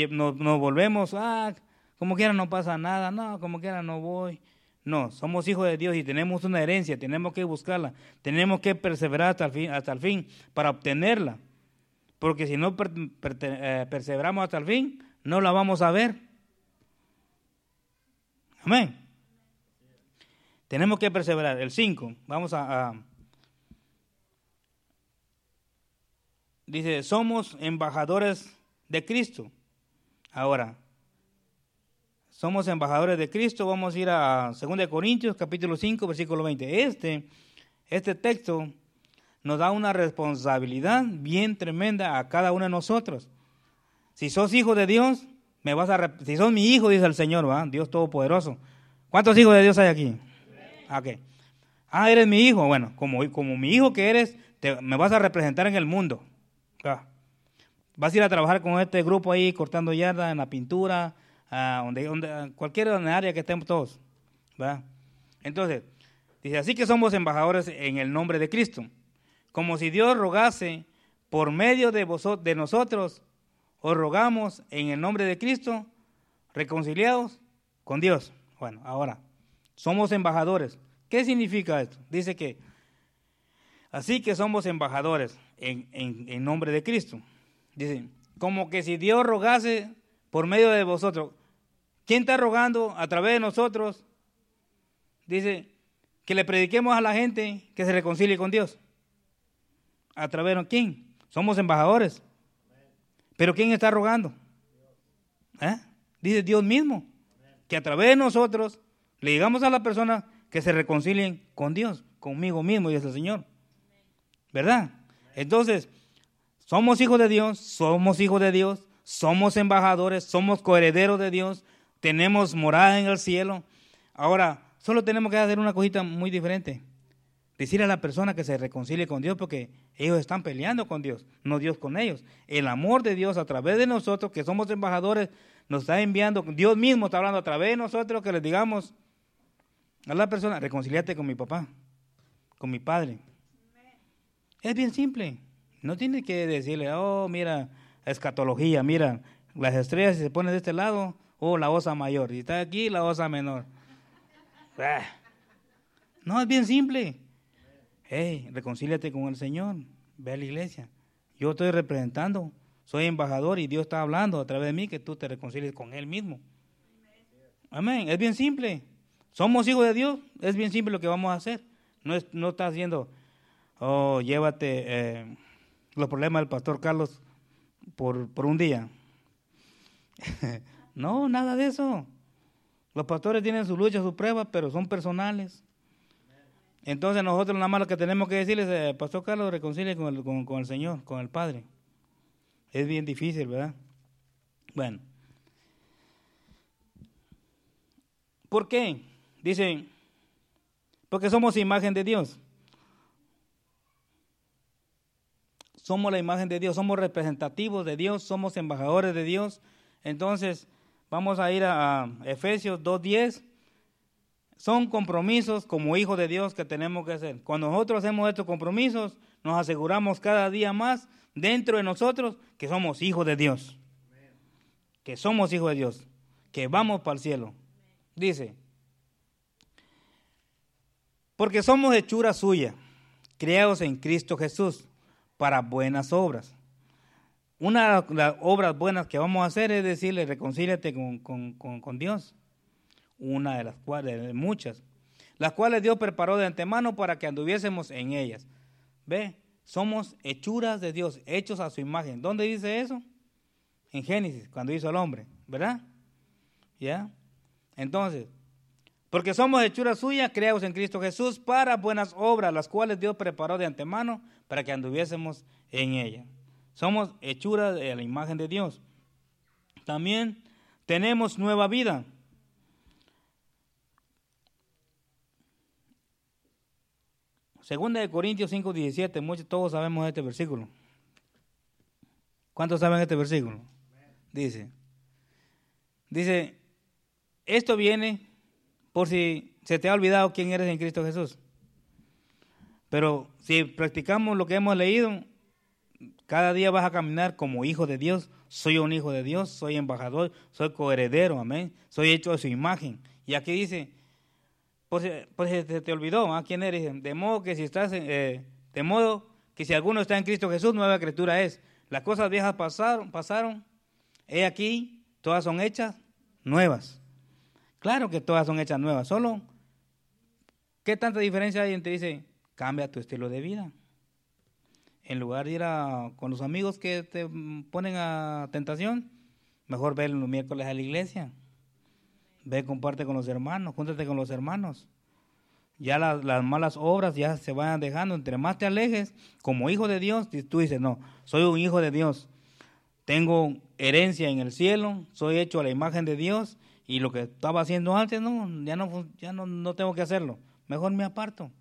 volvemos, ah, como quiera no pasa nada, no, como quiera no voy. No, somos hijos de Dios y tenemos una herencia, tenemos que buscarla, tenemos que perseverar hasta el fin, para obtenerla. Porque si no eh, perseveramos hasta el fin, no la vamos a ver. Amén. Tenemos que perseverar. El 5, vamos a, a- Dice, somos embajadores de Cristo. Ahora, somos embajadores de Cristo. Vamos a ir a 2 Corintios, capítulo 5, versículo 20. Este, este texto nos da una responsabilidad bien tremenda a cada uno de nosotros. Si sos hijo de Dios, me vas a si sos mi hijo, dice el Señor, ¿va? Dios Todopoderoso. ¿Cuántos hijos de Dios hay aquí? Ah, ok. Ah, eres mi hijo. Bueno, como, como mi hijo que eres, te- me vas a representar en el mundo. Ah. Vas a ir a trabajar con este grupo ahí cortando yarda en la pintura, ah, donde, donde, cualquier área que estemos todos. ¿va? Entonces, dice, así que somos embajadores en el nombre de Cristo. Como si Dios rogase por medio de, vosotros, de nosotros, os rogamos en el nombre de Cristo, reconciliados con Dios. Bueno, ahora, somos embajadores. ¿Qué significa esto? Dice que, así que somos embajadores en, nombre de Cristo. Dice, como que si Dios rogase por medio de vosotros. ¿Quién está rogando a través de nosotros? Dice, que le prediquemos a la gente que se reconcilie con Dios. ¿A través de quién? Somos embajadores. Pero ¿quién está rogando? ¿Eh? Dice Dios mismo. Que a través de nosotros le digamos a la persona que se reconcilien con Dios, conmigo mismo, dice el Señor. ¿Verdad? Entonces, somos hijos de Dios, somos hijos de Dios, somos embajadores, somos coherederos de Dios, tenemos morada en el cielo. Ahora, solo tenemos que hacer una cosita muy diferente. Decirle a la persona que se reconcilie con Dios porque ellos están peleando con Dios, no Dios con ellos. El amor de Dios a través de nosotros, que somos embajadores, nos está enviando, Dios mismo está hablando a través de nosotros, que les digamos a la persona, reconciliate con mi papá, con mi padre. Es bien simple, No tiene que decirle, oh, mira, escatología, mira, las estrellas si se ponen de este lado, oh, la osa mayor, y está aquí la osa menor. Ah. No, es bien simple. Hey, reconcíliate con el Señor, ve a la iglesia. Yo estoy representando, soy embajador y Dios está hablando a través de mí que tú te reconcilies con Él mismo. Amén, es bien simple. Somos hijos de Dios, es bien simple lo que vamos a hacer. No, es, no está haciendo, oh, llévate eh, los problemas del pastor Carlos por, por un día. no, nada de eso. Los pastores tienen su lucha, sus pruebas, pero son personales. Entonces nosotros nada más lo que tenemos que decirles, eh, Pastor Carlos, reconcilie con el, con, con el Señor, con el Padre. Es bien difícil, ¿verdad? Bueno. ¿Por qué? Dicen, porque somos imagen de Dios. Somos la imagen de Dios, somos representativos de Dios, somos embajadores de Dios. Entonces, vamos a ir a, Efesios 2.10. Son compromisos como hijos de Dios que tenemos que hacer. Cuando nosotros hacemos estos compromisos, nos aseguramos cada día más dentro de nosotros que somos hijos de Dios. Que somos hijos de Dios. Que vamos para el cielo. Dice, porque somos hechura suya, creados en Cristo Jesús para buenas obras. Una de las obras buenas que vamos a hacer es decirle, reconcíliate con, con, con, Dios. Una de las cuales, muchas, las cuales Dios preparó de antemano para que anduviésemos en ellas. ¿Ve? Somos hechuras de Dios, hechos a su imagen. ¿Dónde dice eso? En Génesis, cuando hizo al hombre, ¿verdad? ¿Ya? Entonces, porque somos hechura suya, creados en Cristo Jesús para buenas obras, las cuales Dios preparó de antemano para que anduviésemos en ella. Somos hechura de la imagen de Dios. También tenemos nueva vida. Segunda de Corintios 5, 17, muchos, todos sabemos este versículo. ¿Cuántos saben este versículo? Dice, dice, esto viene por si se te ha olvidado quién eres en Cristo Jesús. Pero si practicamos lo que hemos leído, cada día vas a caminar como hijo de Dios. Soy un hijo de Dios, soy embajador, soy coheredero, amén. Soy hecho a su imagen. Y aquí dice, pues, pues se te olvidó, ¿ah? ¿quién eres? De modo que si estás, eh, de modo que si alguno está en Cristo Jesús, nueva criatura es. Las cosas viejas pasaron, pasaron. He aquí, todas son hechas nuevas. Claro que todas son hechas nuevas. Solo, ¿qué tanta diferencia hay entre dice, cambia tu estilo de vida? En lugar de ir a, con los amigos que te ponen a tentación, mejor ve los miércoles a la iglesia. Ve, comparte con los hermanos, júntate con los hermanos. Ya las, las malas obras ya se van dejando. Entre más te alejes, como hijo de Dios, tú dices, no, soy un hijo de Dios. Tengo herencia en el cielo, soy hecho a la imagen de Dios y lo que estaba haciendo antes, no, ya no, ya no, no tengo que hacerlo. Mejor me aparto.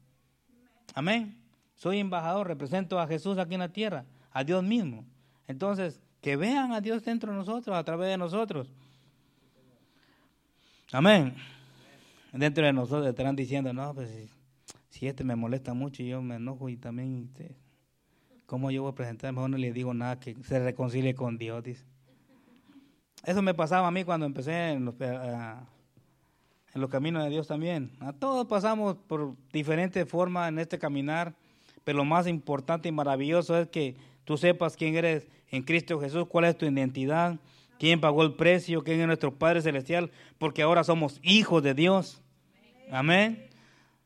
Amén. Soy embajador, represento a Jesús aquí en la tierra, a Dios mismo. Entonces, que vean a Dios dentro de nosotros, a través de nosotros. Amén. Dentro de nosotros estarán diciendo, no, pues si, si este me molesta mucho y yo me enojo y también, este, ¿cómo yo voy a presentar? Mejor no le digo nada que se reconcilie con Dios, dice. Eso me pasaba a mí cuando empecé en los, uh, en los caminos de Dios también. A todos pasamos por diferentes formas en este caminar, pero lo más importante y maravilloso es que tú sepas quién eres en Cristo Jesús, cuál es tu identidad, quién pagó el precio, quién es nuestro Padre Celestial, porque ahora somos hijos de Dios. Amén.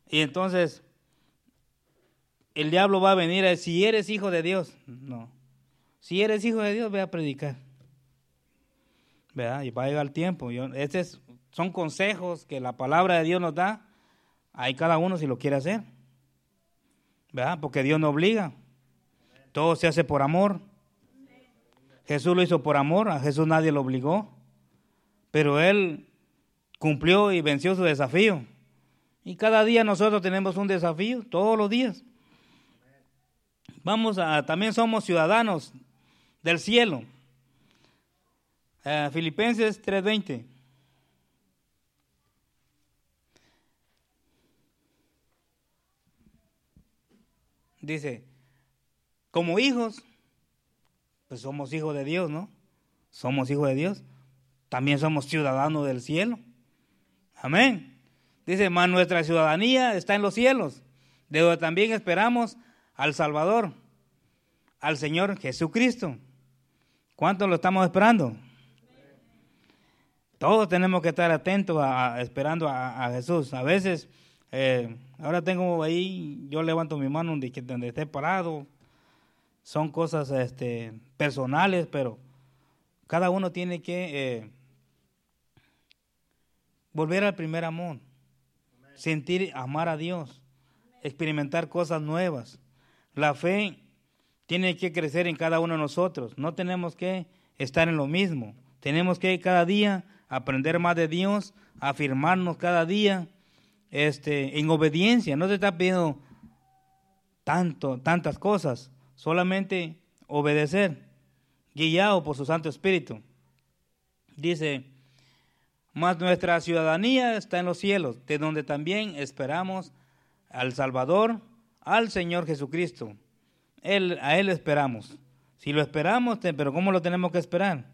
Y entonces, el diablo va a venir a decir, si eres hijo de Dios, no. Si eres hijo de Dios, ve a predicar. ¿Verdad? Y va a llegar el tiempo. Estos son consejos que la palabra de Dios nos da. Hay cada uno si lo quiere hacer. ¿Verdad? Porque Dios no obliga. Todo se hace por amor. Jesús lo hizo por amor, a Jesús nadie lo obligó, pero Él cumplió y venció su desafío. Y cada día nosotros tenemos un desafío, todos los días. Vamos a, también somos ciudadanos del cielo. Uh, Filipenses 3:20. Dice, como hijos, pues somos hijos de Dios, ¿no? Somos hijos de Dios. También somos ciudadanos del cielo. Amén. Dice, más nuestra ciudadanía está en los cielos, de donde también esperamos al Salvador, al Señor Jesucristo. ¿Cuánto lo estamos esperando? Todos tenemos que estar atentos a, esperando a, Jesús. A veces, eh, ahora tengo ahí, yo levanto mi mano donde, donde esté parado. Son cosas este, personales, pero cada uno tiene que eh, volver al primer amor, sentir, amar a Dios, experimentar cosas nuevas. La fe tiene que crecer en cada uno de nosotros. No tenemos que estar en lo mismo. Tenemos que cada día aprender más de Dios, afirmarnos cada día este, en obediencia. No se está pidiendo tanto, tantas cosas, solamente obedecer, guiado por su Santo Espíritu. Dice, mas nuestra ciudadanía está en los cielos, de donde también esperamos al Salvador, al Señor Jesucristo. Él, a Él esperamos. Si lo esperamos, pero ¿cómo lo tenemos que esperar?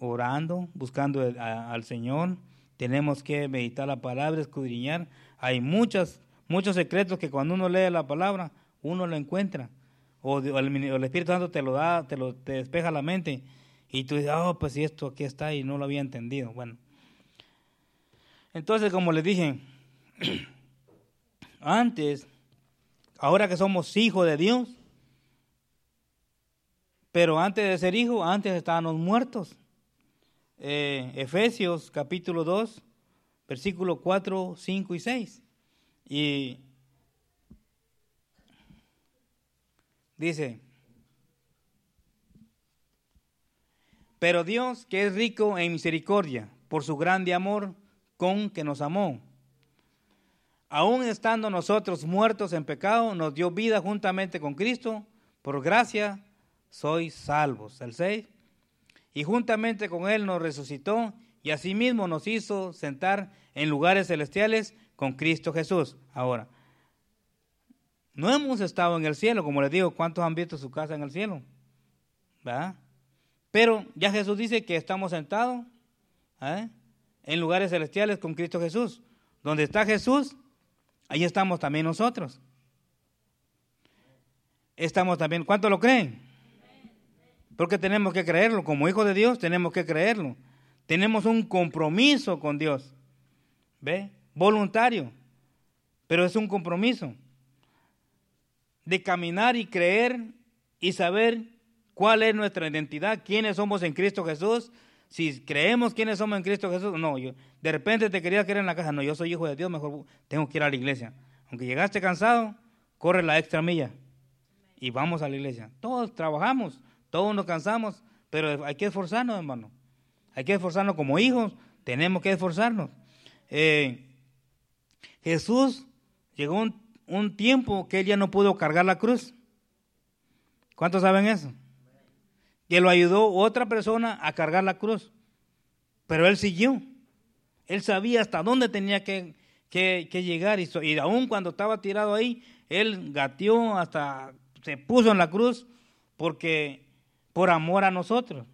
Orando, buscando al Señor. Tenemos que meditar la palabra, escudriñar. Hay muchos, muchos secretos que cuando uno lee la palabra, uno lo encuentra. O, el, Espíritu Santo te lo da, te lo te despeja la mente. Y tú dices, oh, pues si esto aquí está y no lo había entendido. Bueno. Entonces, como les dije, antes, ahora que somos hijos de Dios, pero antes de ser hijos, antes estábamos muertos. Eh, Efesios capítulo 2, versículo 4, 5 y 6. Y dice, pero Dios que es rico en misericordia, por su grande amor con que nos amó, aun estando nosotros muertos en pecado, nos dio vida juntamente con Cristo, por gracia sois salvos. El 6 y juntamente con Él nos resucitó y asimismo nos hizo sentar en lugares celestiales con Cristo Jesús. Ahora, no hemos estado en el cielo, como les digo, ¿cuántos han visto su casa en el cielo? ¿Verdad? Pero ya Jesús dice que estamos sentados ¿eh? en lugares celestiales con Cristo Jesús. Donde está Jesús, ahí estamos también nosotros. Estamos también, ¿cuántos lo creen? Porque tenemos que creerlo. Como hijos de Dios tenemos que creerlo. Tenemos un compromiso con Dios. ¿Ve? Voluntario. Pero es un compromiso. De caminar y creer y saber cuál es nuestra identidad, quiénes somos en Cristo Jesús. Si creemos quiénes somos en Cristo Jesús, no, yo de repente te quería querer en la casa, no, yo soy hijo de Dios, mejor tengo que ir a la iglesia. Aunque llegaste cansado, corre la extra milla y vamos a la iglesia. Todos trabajamos, todos nos cansamos, pero hay que esforzarnos, hermano. Hay que esforzarnos como hijos, tenemos que esforzarnos. Eh, Jesús llegó un, un, tiempo que él ya no pudo cargar la cruz. ¿Cuántos saben eso? Que lo ayudó otra persona a cargar la cruz. Pero él siguió. Él sabía hasta dónde tenía que, que, que llegar. Y, y aún cuando estaba tirado ahí, él gateó hasta se puso en la cruz porque por amor a nosotros.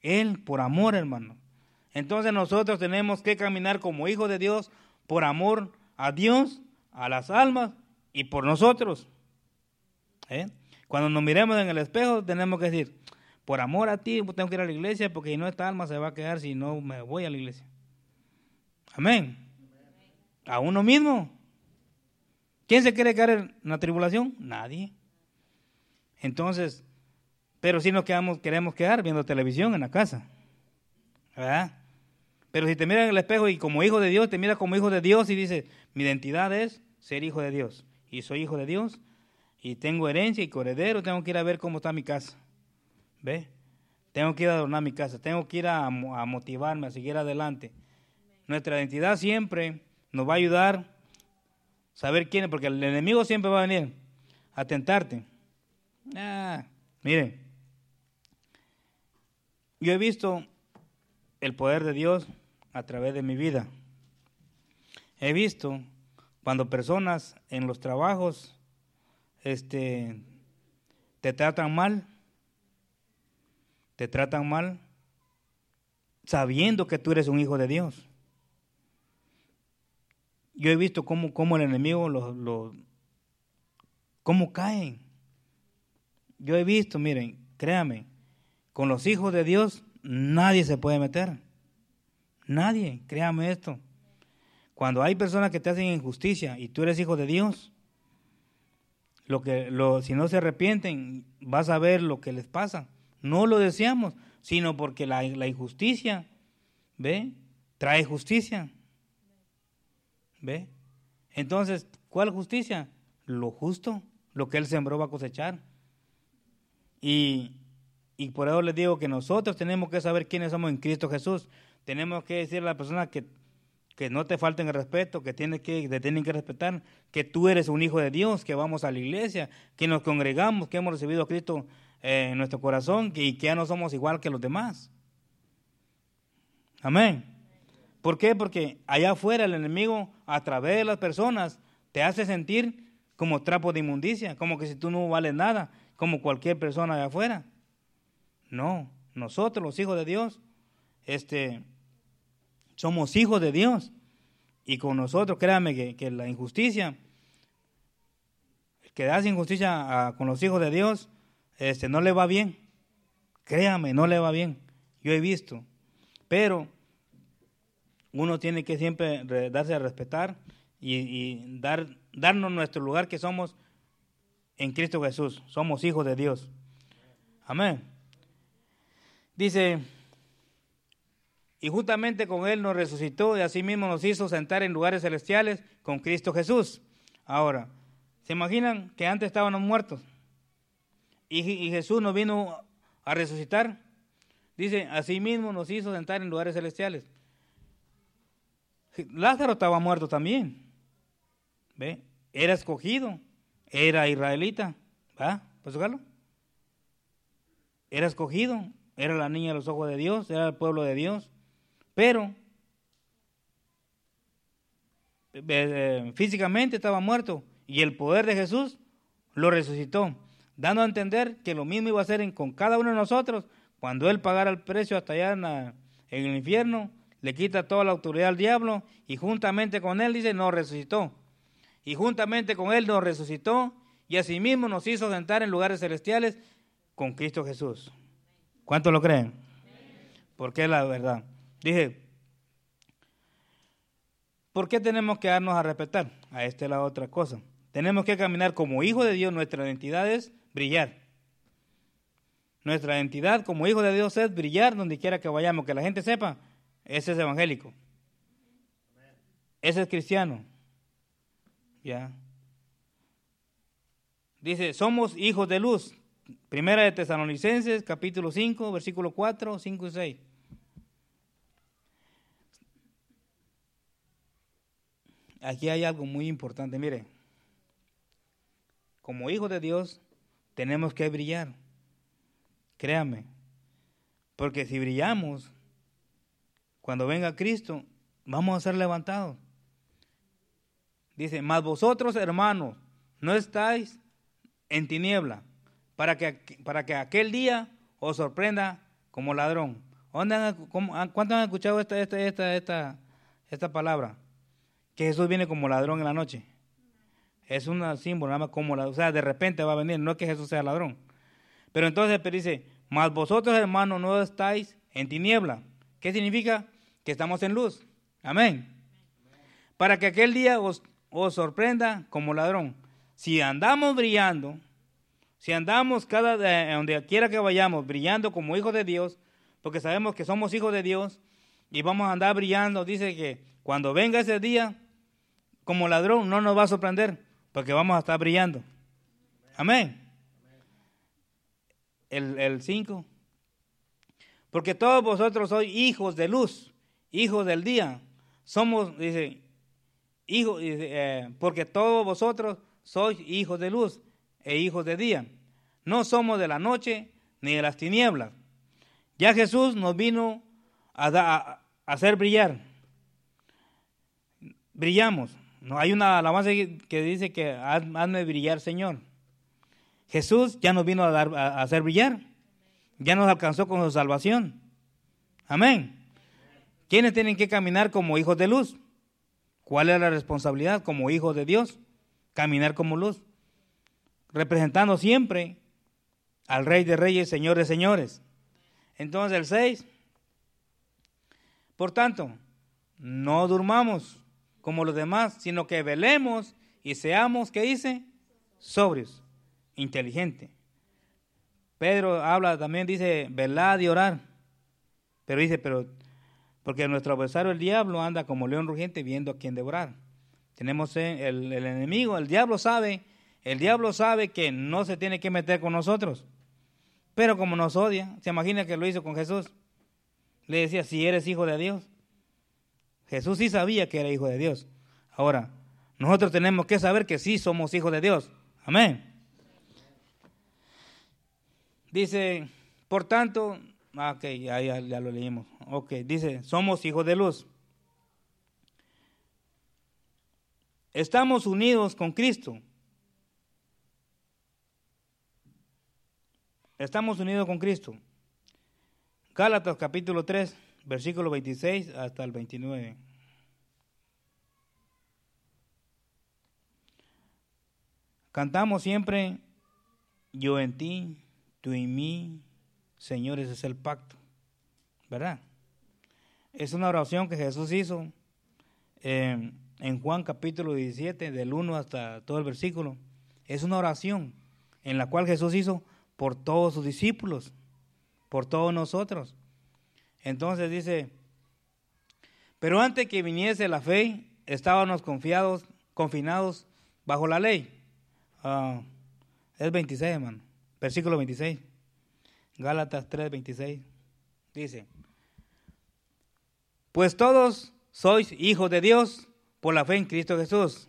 Él por amor, hermano. Entonces nosotros tenemos que caminar como hijos de Dios por amor a Dios, a las almas y por nosotros. ¿Eh? Cuando nos miremos en el espejo tenemos que decir, por amor a ti tengo que ir a la iglesia porque si no esta alma se va a quedar si no me voy a la iglesia. Amén. A uno mismo. ¿Quién se quiere quedar en la tribulación? Nadie. Entonces, pero si nos quedamos, queremos quedar viendo televisión en la casa. ¿Verdad? Pero si te miras en el espejo y como hijo de Dios, te miras como hijo de Dios y dices, mi identidad es ser hijo de Dios. Y soy hijo de Dios y tengo herencia y coredero, tengo que ir a ver cómo está mi casa. ¿Ve? Tengo que ir a adornar mi casa, tengo que ir a, a motivarme, a seguir adelante. Nuestra identidad siempre nos va a ayudar a saber quién es, porque el enemigo siempre va a venir a tentarte. Ah, miren, yo he visto el poder de Dios a través de mi vida. He visto cuando personas en los trabajos este, te tratan mal, te tratan mal, sabiendo que tú eres un hijo de Dios. Yo he visto cómo, cómo el enemigo los, cómo caen. Yo he visto, miren, créame, con los hijos de Dios nadie se puede meter. Nadie, créame esto. Cuando hay personas que te hacen injusticia y tú eres hijo de Dios, lo que, si no se arrepienten, vas a ver lo que les pasa. No lo deseamos, sino porque la, la injusticia, ¿ve? Trae justicia. ¿Ve? Entonces, ¿cuál justicia? Lo justo, lo que Él sembró va a cosechar. Y, y por eso les digo que nosotros tenemos que saber quiénes somos en Cristo Jesús. Tenemos que decirle a la persona que, que no te falten el respeto, que, tienes que te tienen que respetar, que tú eres un hijo de Dios, que vamos a la iglesia, que nos congregamos, que hemos recibido a Cristo eh, en nuestro corazón y que ya no somos igual que los demás. Amén. ¿Por qué? Porque allá afuera el enemigo, a través de las personas, te hace sentir como trapo de inmundicia, como que si tú no vales nada, como cualquier persona de afuera. No, nosotros los hijos de Dios, este, somos hijos de Dios. Y con nosotros, créame que, que la injusticia, el que hace injusticia a, con los hijos de Dios, este, no le va bien. Créame, no le va bien. Yo he visto. Pero uno tiene que siempre darse a respetar y, y, dar, darnos nuestro lugar que somos en Cristo Jesús. Somos hijos de Dios. Amén. Dice, y justamente con Él nos resucitó y asimismo nos hizo sentar en lugares celestiales con Cristo Jesús. Ahora, ¿se imaginan que antes estábamos muertos? Y, Jesús nos vino a resucitar. Dice, asimismo nos hizo sentar en lugares celestiales. Lázaro estaba muerto también. ¿Ve? Era escogido. Era israelita. ¿Va? ¿Puedes tocarlo? Era escogido. Era la niña de los ojos de Dios. Era el pueblo de Dios. Pero eh, físicamente estaba muerto. Y el poder de Jesús lo resucitó. Dando a entender que lo mismo iba a hacer con cada uno de nosotros. Cuando Él pagara el precio hasta allá en, en el infierno le quita toda la autoridad al diablo y juntamente con él, dice, nos resucitó. Y juntamente con él nos resucitó y asimismo nos hizo sentar en lugares celestiales con Cristo Jesús. ¿Cuántos lo creen? Porque es la verdad. Dije, ¿por qué tenemos que darnos a respetar? A esta es la otra cosa. Tenemos que caminar como hijos de Dios, nuestra identidad es brillar. Nuestra identidad como hijos de Dios es brillar donde quiera que vayamos, que la gente sepa, ese es evangélico. Ese es cristiano. Ya. Dice, somos hijos de luz. Primera de Tesalonicenses, capítulo 5, versículo 4, 5 y 6. Aquí hay algo muy importante, mire. Como hijos de Dios tenemos que brillar. Créame. Porque si brillamos, cuando venga Cristo, vamos a ser levantados. Dice, mas vosotros, hermanos, no estáis en tiniebla, para que, para que aquel día os sorprenda como ladrón. ¿Cuántos han escuchado esta, esta, esta, esta, esta palabra? Que Jesús viene como ladrón en la noche. Es un símbolo, nada más como ladrón. O sea, de repente va a venir, no es que Jesús sea ladrón. Pero entonces pero dice, mas vosotros, hermanos, no estáis en tiniebla. ¿Qué significa? que estamos en luz. Amén. Para que aquel día os, os sorprenda como ladrón. Si andamos brillando, si andamos cada donde quiera que vayamos brillando como hijos de Dios, porque sabemos que somos hijos de Dios y vamos a andar brillando, dice que cuando venga ese día como ladrón no nos va a sorprender, porque vamos a estar brillando. Amén. El 5. porque todos vosotros sois hijos de luz hijos del día. Somos, dice, hijos, eh, porque todos vosotros sois hijos de luz e hijos de día. No somos de la noche ni de las tinieblas. Ya Jesús nos vino a, hacer brillar. Brillamos. No hay una alabanza que dice que hazme brillar, Señor. Jesús ya nos vino a, dar, a, a hacer brillar. Ya nos alcanzó con su salvación. Amén. ¿Quiénes tienen que caminar como hijos de luz? ¿Cuál es la responsabilidad como hijos de Dios? Caminar como luz. Representando siempre al Rey de Reyes, Señor de Señores. Entonces el 6. Por tanto, no durmamos como los demás, sino que velemos y seamos, ¿qué dice? Sobrios, inteligentes. Pedro habla también, dice, velad y orar. Pero dice, pero, porque nuestro adversario el diablo anda como león rugiente viendo a quién devorar. Tenemos el, el enemigo, el diablo sabe, el diablo sabe que no se tiene que meter con nosotros. Pero como nos odia, se imagina que lo hizo con Jesús. Le decía, si eres hijo de Dios. Jesús sí sabía que era hijo de Dios. Ahora, nosotros tenemos que saber que sí somos hijos de Dios. Amén. Dice, por tanto, ah, ok, ya, ya, ya lo leímos. Ok, dice, somos hijos de luz. Estamos unidos con Cristo. Estamos unidos con Cristo. Gálatas capítulo 3, versículo 26 hasta el 29. Cantamos siempre, yo en ti, tú en mí, Señor, ese es el pacto, ¿verdad? Es una oración que Jesús hizo eh, en Juan capítulo 17, del 1 hasta todo el versículo. Es una oración en la cual Jesús hizo por todos sus discípulos, por todos nosotros. Entonces dice, pero antes que viniese la fe, estábamos confiados, confinados bajo la ley. Uh, es 26, hermano. Versículo 26. Gálatas 3, 26. Dice, pues todos sois hijos de Dios por la fe en Cristo Jesús.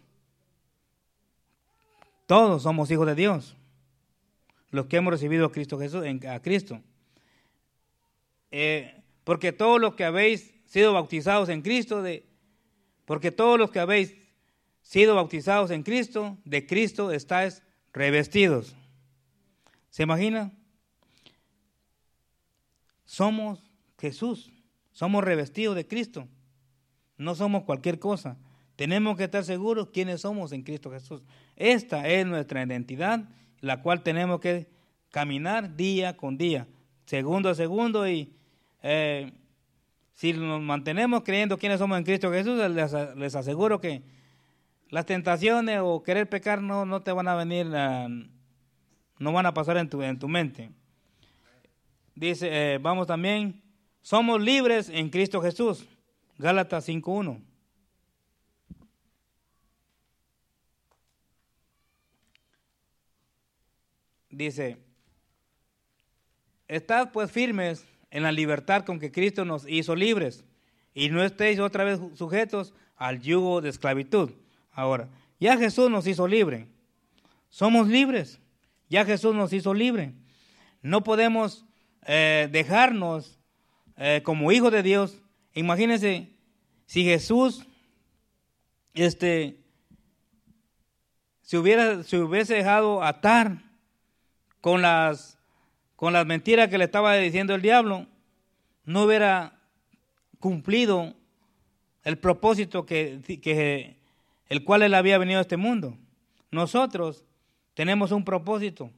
Todos somos hijos de Dios. Los que hemos recibido a Cristo Jesús, a Cristo. Eh, porque todos los que habéis sido bautizados en Cristo, de, porque todos los que habéis sido bautizados en Cristo, de Cristo estáis revestidos. ¿Se imagina? Somos Jesús, somos revestidos de Cristo, no somos cualquier cosa. Tenemos que estar seguros quiénes somos en Cristo Jesús. Esta es nuestra identidad, la cual tenemos que caminar día con día, segundo a segundo y eh, si nos mantenemos creyendo quiénes somos en Cristo Jesús, les, aseguro que las tentaciones o querer pecar no, no te van a venir, no van a pasar en tu, en tu mente. Dice, eh, vamos también, somos libres en Cristo Jesús. Gálatas 5.1. Dice, estad pues firmes en la libertad con que Cristo nos hizo libres y no estéis otra vez sujetos al yugo de esclavitud. Ahora, ya Jesús nos hizo libre. Somos libres. Ya Jesús nos hizo libre. No podemos eh, dejarnos eh, como hijos de Dios. Imagínense si Jesús este, se, hubiera, se hubiese dejado atar con las, con las mentiras que le estaba diciendo el diablo, no hubiera cumplido el propósito que, que el cual él había venido a este mundo. Nosotros tenemos un propósito,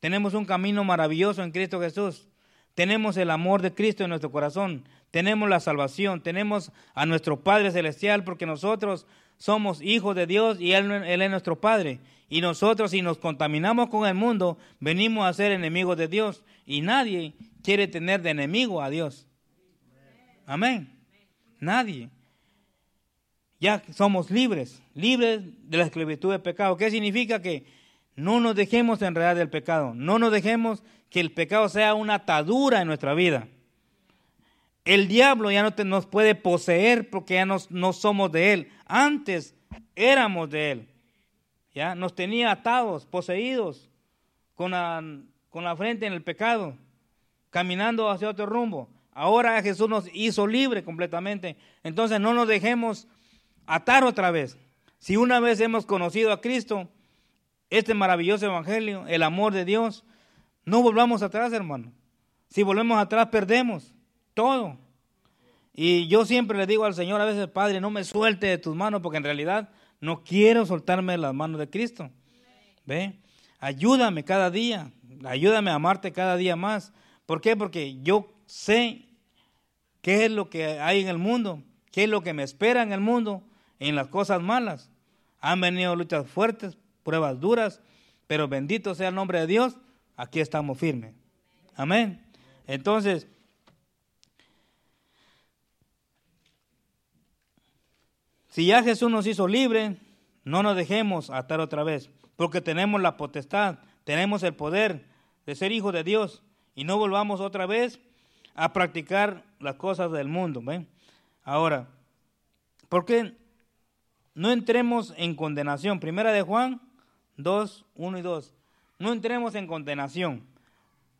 tenemos un camino maravilloso en Cristo Jesús, tenemos el amor de Cristo en nuestro corazón, tenemos la salvación, tenemos a nuestro Padre Celestial, porque nosotros somos hijos de Dios y Él, él es nuestro Padre. Y nosotros si nos contaminamos con el mundo, venimos a ser enemigos de Dios. Y nadie quiere tener de enemigo a Dios. Amén. Nadie. Ya somos libres, libres de la esclavitud del pecado. ¿Qué significa? Que no nos dejemos enredar del pecado, no nos dejemos que el pecado sea una atadura en nuestra vida. El diablo ya no nos puede poseer porque ya no somos de él. Antes éramos de él. Ya nos tenía atados, poseídos, con la, con la frente en el pecado, caminando hacia otro rumbo. Ahora Jesús nos hizo libre completamente. Entonces no nos dejemos atar otra vez. Si una vez hemos conocido a Cristo, este maravilloso evangelio, el amor de Dios, no volvamos atrás, hermano. Si volvemos atrás, perdemos todo. Y yo siempre le digo al Señor a veces, Padre, no me suelte de tus manos, porque en realidad no quiero soltarme de las manos de Cristo. ¿Ve? Ayúdame cada día, ayúdame a amarte cada día más. ¿Por qué? Porque yo sé qué es lo que hay en el mundo, qué es lo que me espera en el mundo, en las cosas malas. Han venido luchas fuertes, pruebas duras, pero bendito sea el nombre de Dios, aquí estamos firmes. Amén. Entonces, si ya Jesús nos hizo libre, no nos dejemos atar otra vez, porque tenemos la potestad, tenemos el poder de ser hijos de Dios y no volvamos otra vez a practicar las cosas del mundo. ¿ven? Ahora, ¿por qué no entremos en condenación? Primera de Juan 2, 1 y 2. No entremos en condenación.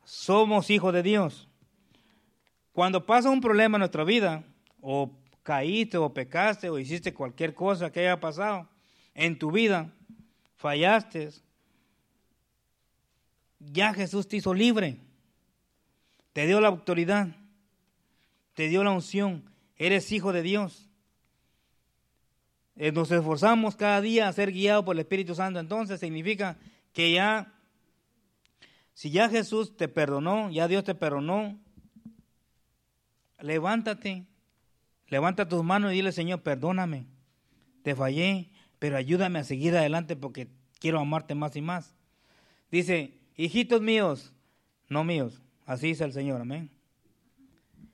Somos hijos de Dios. Cuando pasa un problema en nuestra vida, o caíste, o pecaste, o hiciste cualquier cosa que haya pasado en tu vida, fallaste, ya Jesús te hizo libre. Te dio la autoridad. Te dio la unción. Eres hijo de Dios. Eh, nos esforzamos cada día a ser guiados por el Espíritu Santo. Entonces significa que ya si ya Jesús te perdonó, ya Dios te perdonó, levántate, levanta tus manos y dile, Señor, perdóname, te fallé, pero ayúdame a seguir adelante porque quiero amarte más y más. Dice, hijitos míos, no míos, así dice el Señor, amén.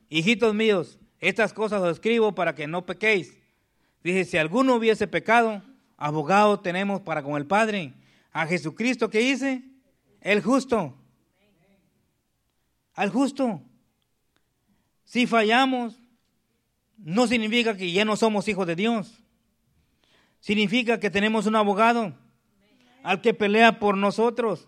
Hijitos míos, estas cosas os escribo para que no pequéis. Dice, si alguno hubiese pecado, abogado tenemos para con el Padre, a Jesucristo que hice, el justo. Al justo. Si fallamos, no significa que ya no somos hijos de Dios. Significa que tenemos un abogado al que pelea por nosotros,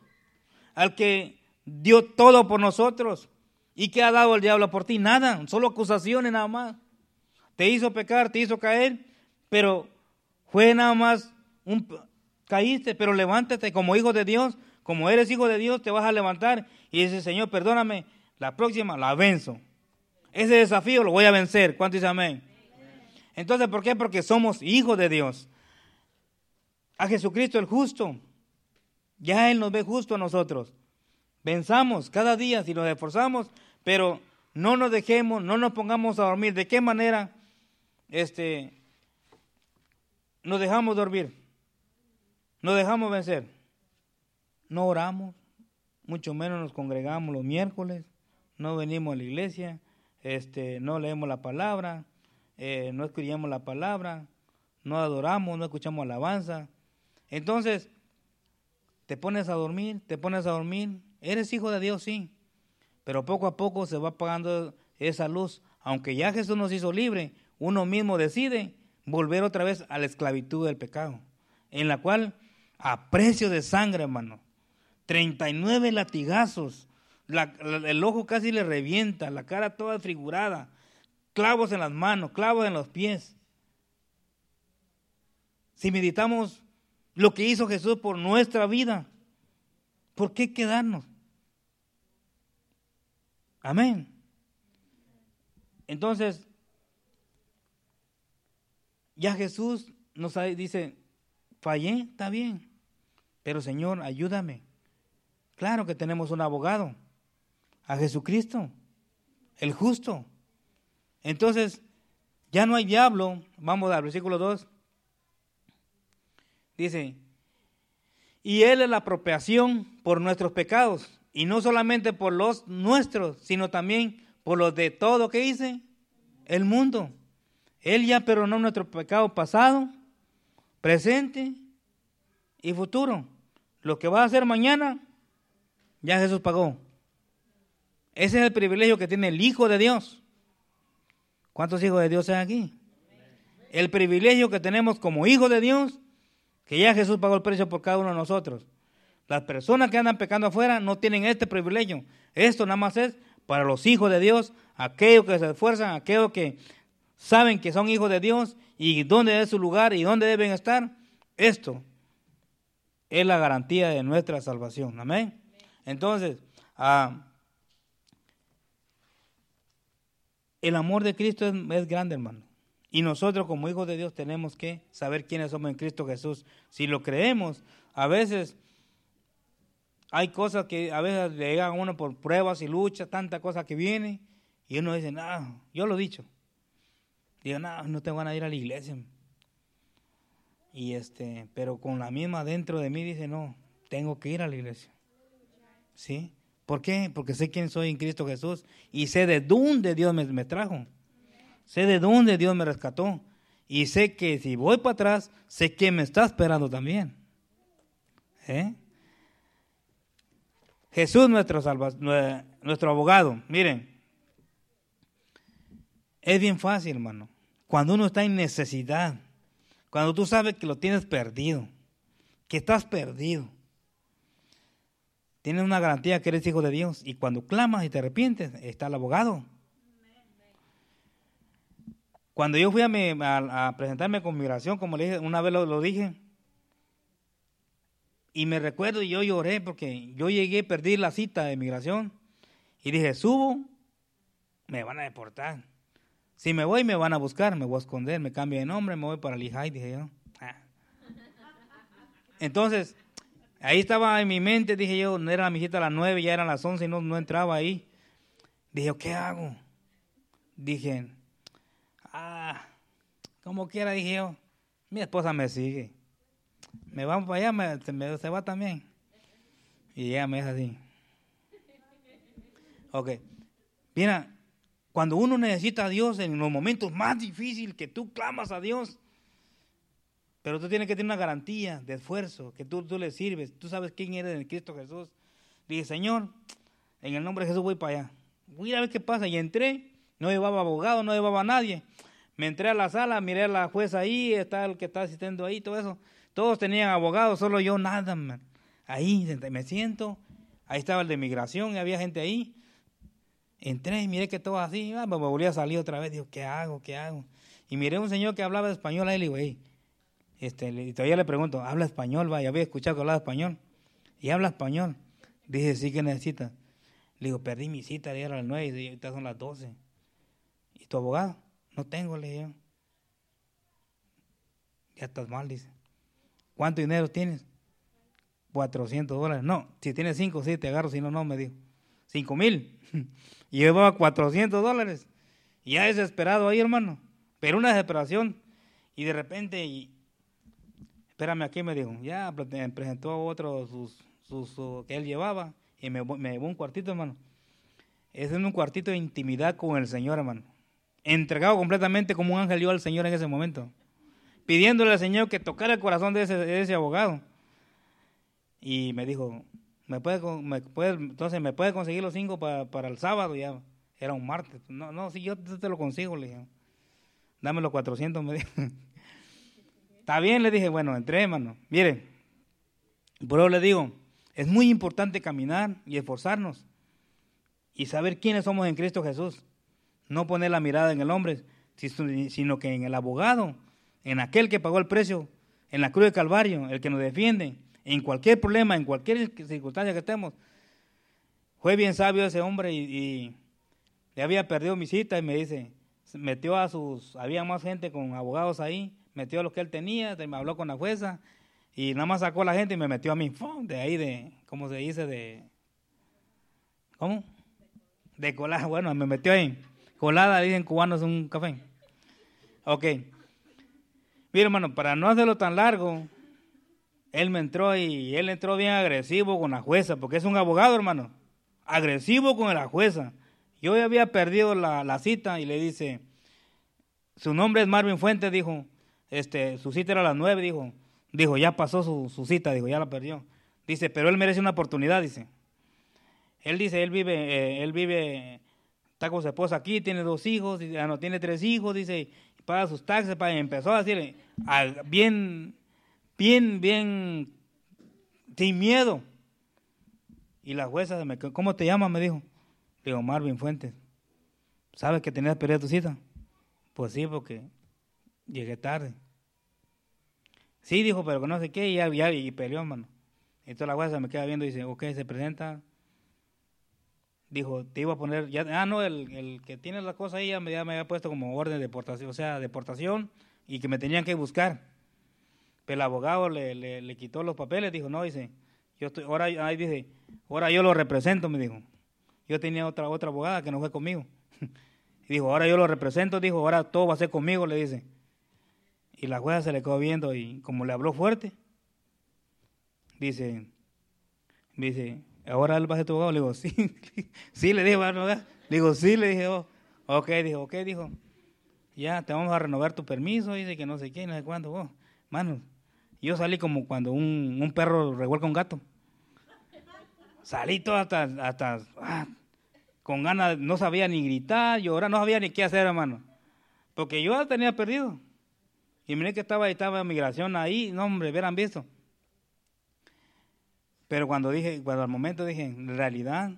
al que dio todo por nosotros. ¿Y qué ha dado el diablo por ti? Nada, solo acusaciones nada más. Te hizo pecar, te hizo caer, pero fue nada más un caíste, pero levántate como hijo de Dios, como eres hijo de Dios, te vas a levantar y dices, Señor, perdóname, la próxima la venzo. Ese desafío lo voy a vencer. ¿Cuánto dice amén? Entonces, ¿por qué? Porque somos hijos de Dios. A Jesucristo el justo. Ya Él nos ve justo a nosotros. Venzamos cada día si nos esforzamos, pero no nos dejemos, no nos pongamos a dormir. ¿De qué manera este, nos dejamos dormir? Nos dejamos vencer no oramos, mucho menos nos congregamos los miércoles, no venimos a la iglesia, este, no leemos la palabra, eh, no escribimos la palabra, no adoramos, no escuchamos alabanza. Entonces, te pones a dormir, te pones a dormir, eres hijo de Dios, sí, pero poco a poco se va apagando esa luz. Aunque ya Jesús nos hizo libre, uno mismo decide volver otra vez a la esclavitud del pecado, en la cual a precio de sangre, hermano, 39 latigazos, el ojo casi le revienta, la cara toda figurada, clavos en las manos, clavos en los pies. Si meditamos lo que hizo Jesús por nuestra vida, ¿por qué quedarnos? Amén. Entonces, ya Jesús nos dice, fallé, está bien, pero Señor, ayúdame. Claro que tenemos un abogado, a Jesucristo, el justo. Entonces, ya no hay diablo. Vamos al versículo 2. Dice, y Él es la apropiación por nuestros pecados, y no solamente por los nuestros, sino también por los de todo que hice el mundo. Él ya perdonó nuestro pecado pasado, presente y futuro. Lo que va a hacer mañana, ya Jesús pagó. Ese es el privilegio que tiene el Hijo de Dios. ¿Cuántos hijos de Dios hay aquí? El privilegio que tenemos como hijos de Dios, que ya Jesús pagó el precio por cada uno de nosotros. Las personas que andan pecando afuera no tienen este privilegio. Esto nada más es para los hijos de Dios, aquellos que se esfuerzan, aquellos que saben que son hijos de Dios y dónde es su lugar y dónde deben estar. Esto es la garantía de nuestra salvación. Amén. Entonces, ah, el amor de Cristo es, es grande, hermano. Y nosotros como hijos de Dios tenemos que saber quiénes somos en Cristo Jesús. Si lo creemos, a veces hay cosas que a veces le llegan a uno por pruebas y luchas, tantas cosas que vienen, y uno dice, no, yo lo he dicho. Digo, no, no te van a ir a la iglesia. Y este, pero con la misma dentro de mí dice, no, tengo que ir a la iglesia. ¿Sí? ¿Por qué? Porque sé quién soy en Cristo Jesús y sé de dónde Dios me, trajo. Sé de dónde Dios me rescató. Y sé que si voy para atrás, sé que me está esperando también. ¿Eh? Jesús, nuestro, salva, nuestro abogado. Miren, es bien fácil, hermano. Cuando uno está en necesidad, cuando tú sabes que lo tienes perdido, que estás perdido, tienes una garantía que eres hijo de Dios. Y cuando clamas y te arrepientes, está el abogado. Cuando yo fui a, presentarme con migración, como le dije, una vez lo, dije, y me recuerdo y yo lloré porque yo llegué, perdí la cita de migración y dije, subo, me van a deportar. Si me voy, me van a buscar, me voy a esconder, me cambio de nombre, me voy para Lehigh, dije yo. Ah. Entonces, ahí estaba en mi mente, dije yo, no era la hijita a las nueve, ya eran las once y no, no entraba ahí. Dije, ¿qué hago? Dije, ah, como quiera, dije yo, mi esposa me sigue me vamos para allá, me, me, se va también. Y ella me dice así. Ok. Mira, cuando uno necesita a Dios en los momentos más difíciles que tú clamas a Dios, pero tú tienes que tener una garantía de esfuerzo, que tú, tú le sirves, tú sabes quién eres en Cristo Jesús. Dije, Señor, en el nombre de Jesús voy para allá. Voy a ver qué pasa. Y entré, no llevaba abogado, no llevaba a nadie. Me entré a la sala, miré a la jueza ahí, está el que está asistiendo ahí, todo eso. Todos tenían abogados, solo yo nada. Man. Ahí me siento, ahí estaba el de migración, y había gente ahí. Entré y miré que todo así, ah, me volví a salir otra vez, digo, ¿qué hago? ¿Qué hago? Y miré a un señor que hablaba español, ahí le digo, hey, este, y todavía le pregunto, ¿habla español? Va, ya había escuchado que hablaba español. Y habla español. Dije, sí que necesita. Le digo, perdí mi cita, era a las nueve y ahorita son las doce. ¿Y tu abogado? No tengo, le dije. Ya estás mal, dice. ¿Cuánto dinero tienes? 400 dólares. No, si tienes 5, sí, te agarro, si no, no, me dijo. 5 mil. Y llevaba 400 dólares. Ya desesperado ahí, hermano. Pero una desesperación. Y de repente, y, espérame aquí, me dijo. Ya me presentó otro sus, sus, que él llevaba. Y me, me llevó un cuartito, hermano. Es en un cuartito de intimidad con el Señor, hermano. Entregado completamente como un ángel yo al Señor en ese momento pidiéndole al Señor que tocara el corazón de ese, de ese abogado. Y me dijo, ¿me puede, me puede, entonces, ¿me puede conseguir los cinco para, para el sábado? Ya era un martes. No, no, si yo te lo consigo, le dije. Dame los 400, me dijo. Está bien, le dije, bueno, entré, hermano. Mire, por eso le digo, es muy importante caminar y esforzarnos y saber quiénes somos en Cristo Jesús. No poner la mirada en el hombre, sino que en el abogado en aquel que pagó el precio, en la cruz de Calvario, el que nos defiende, en cualquier problema, en cualquier circunstancia que estemos. Fue bien sabio ese hombre y, le había perdido mi cita y me dice, metió a sus, había más gente con abogados ahí, metió a los que él tenía, me habló con la jueza y nada más sacó a la gente y me metió a mí, de ahí de, ¿cómo se dice? De, ¿cómo? De colada, bueno, me metió ahí. Colada, dicen cubanos, un café. Ok. Mira, hermano, para no hacerlo tan largo, él me entró y él entró bien agresivo con la jueza, porque es un abogado, hermano. Agresivo con la jueza. Yo ya había perdido la, cita y le dice, su nombre es Marvin Fuentes, dijo, este, su cita era a las nueve, dijo, dijo, ya pasó su, cita, dijo, ya la perdió. Dice, pero él merece una oportunidad, dice. Él dice, él vive, eh, él vive, está con su esposa aquí, tiene dos hijos, ya no tiene tres hijos, dice, paga sus taxes, para, empezó a decirle, bien, bien, bien, sin miedo. Y la jueza, me, ¿cómo te llamas? Me dijo. Le digo, Marvin Fuentes. ¿Sabes que tenías perder tu cita? Pues sí, porque llegué tarde. Sí, dijo, pero que no sé qué, y, ya, y peleó, hermano. Entonces la jueza se me queda viendo y dice, ok, se presenta. Dijo, te iba a poner, ya, ah, no, el, el que tiene la cosa ahí ya me, había puesto como orden de deportación, o sea, deportación y que me tenían que buscar. Pero el abogado le, le, quitó los papeles, dijo, no, dice, yo estoy, ahora, ahí dice, ahora yo lo represento, me dijo. Yo tenía otra, otra abogada que no fue conmigo. y dijo, ahora yo lo represento, dijo, ahora todo va a ser conmigo, le dice. Y la jueza se le quedó viendo y como le habló fuerte, dice, dice, ahora él va a tu abogado. Le digo, sí, sí, le dijo, ¿verdad? Le digo, sí, le dije, oh, ok, dijo, ok, dijo, ya te vamos a renovar tu permiso, dice que no sé qué, no sé cuándo, oh, mano, yo salí como cuando un, un perro revuelca un gato. Salí todo hasta, hasta ah, con ganas, no sabía ni gritar, llorar, no sabía ni qué hacer, hermano. Porque yo tenía perdido. Y miré que estaba, estaba migración ahí, no, hombre, hubieran visto. Pero cuando dije, cuando al momento dije, en realidad,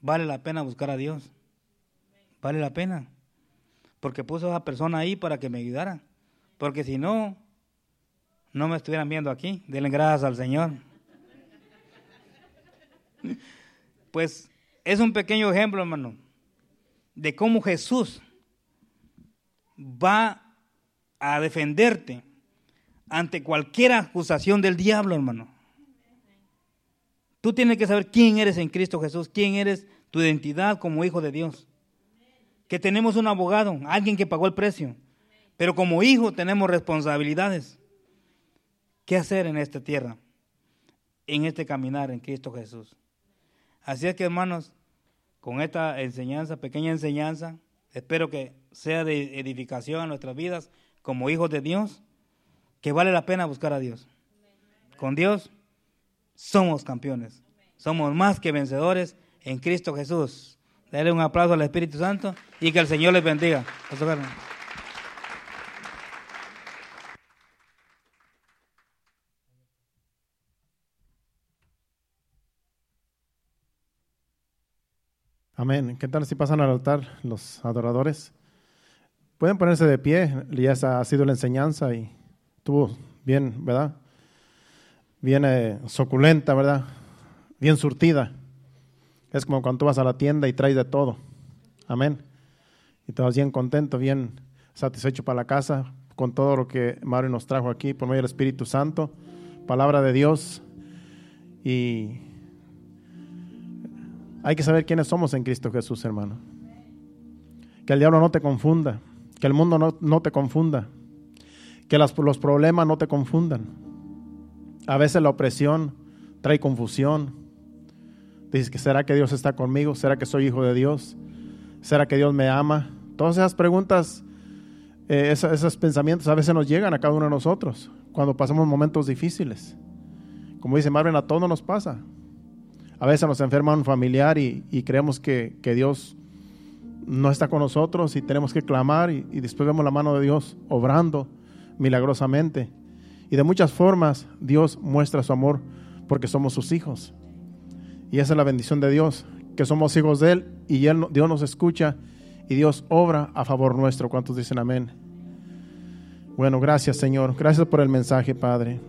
vale la pena buscar a Dios. Vale la pena. Porque puso a esa persona ahí para que me ayudara. Porque si no, no me estuvieran viendo aquí. Denle gracias al Señor. Pues es un pequeño ejemplo, hermano, de cómo Jesús va a defenderte ante cualquier acusación del diablo, hermano. Tú tienes que saber quién eres en Cristo Jesús, quién eres tu identidad como hijo de Dios. Que tenemos un abogado, alguien que pagó el precio. Pero como hijo tenemos responsabilidades. ¿Qué hacer en esta tierra? En este caminar en Cristo Jesús. Así es que hermanos, con esta enseñanza, pequeña enseñanza, espero que sea de edificación a nuestras vidas como hijos de Dios, que vale la pena buscar a Dios. Con Dios somos campeones. Somos más que vencedores en Cristo Jesús. Dale un aplauso al Espíritu Santo y que el Señor les bendiga. Amén. ¿Qué tal si pasan al altar los adoradores? Pueden ponerse de pie, ya ha sido la enseñanza y estuvo bien, ¿verdad? Bien eh, suculenta, ¿verdad? Bien surtida. Es como cuando tú vas a la tienda y traes de todo. Amén. Y vas bien contento, bien satisfecho para la casa con todo lo que Mario nos trajo aquí por medio del Espíritu Santo, palabra de Dios. Y hay que saber quiénes somos en Cristo Jesús, hermano. Que el diablo no te confunda, que el mundo no, te confunda, que los problemas no te confundan. A veces la opresión trae confusión. Dices que será que Dios está conmigo, será que soy hijo de Dios, será que Dios me ama. Todas esas preguntas, eh, esos, pensamientos a veces nos llegan a cada uno de nosotros cuando pasamos momentos difíciles. Como dice Marvin, a todos nos pasa. A veces nos enferma un familiar y, creemos que, Dios no está con nosotros y tenemos que clamar y, y, después vemos la mano de Dios obrando milagrosamente. Y de muchas formas Dios muestra su amor porque somos sus hijos. Y esa es la bendición de Dios, que somos hijos de Él y él, Dios nos escucha y Dios obra a favor nuestro. ¿Cuántos dicen amén? Bueno, gracias Señor. Gracias por el mensaje, Padre.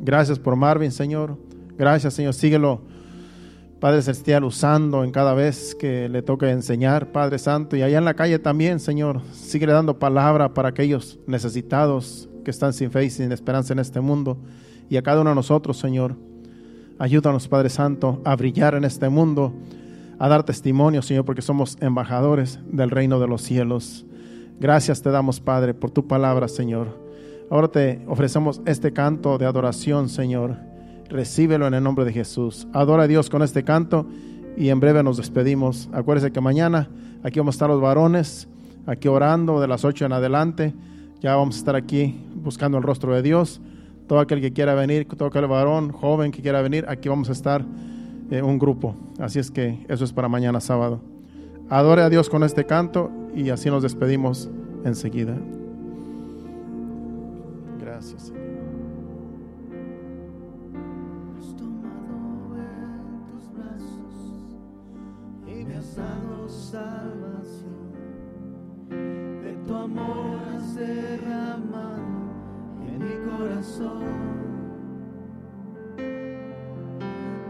Gracias por Marvin, Señor. Gracias, Señor. Síguelo Padre Celestial, usando en cada vez que le toque enseñar, Padre Santo, y allá en la calle también, Señor, sigue dando palabra para aquellos necesitados que están sin fe y sin esperanza en este mundo, y a cada uno de nosotros, Señor. Ayúdanos, Padre Santo, a brillar en este mundo, a dar testimonio, Señor, porque somos embajadores del reino de los cielos. Gracias te damos, Padre, por tu palabra, Señor. Ahora te ofrecemos este canto de adoración, Señor recíbelo en el nombre de Jesús. Adora a Dios con este canto y en breve nos despedimos. Acuérdese que mañana aquí vamos a estar los varones, aquí orando de las 8 en adelante. Ya vamos a estar aquí buscando el rostro de Dios. Todo aquel que quiera venir, todo aquel varón, joven que quiera venir, aquí vamos a estar en un grupo. Así es que eso es para mañana sábado. Adore a Dios con este canto y así nos despedimos enseguida. Gracias.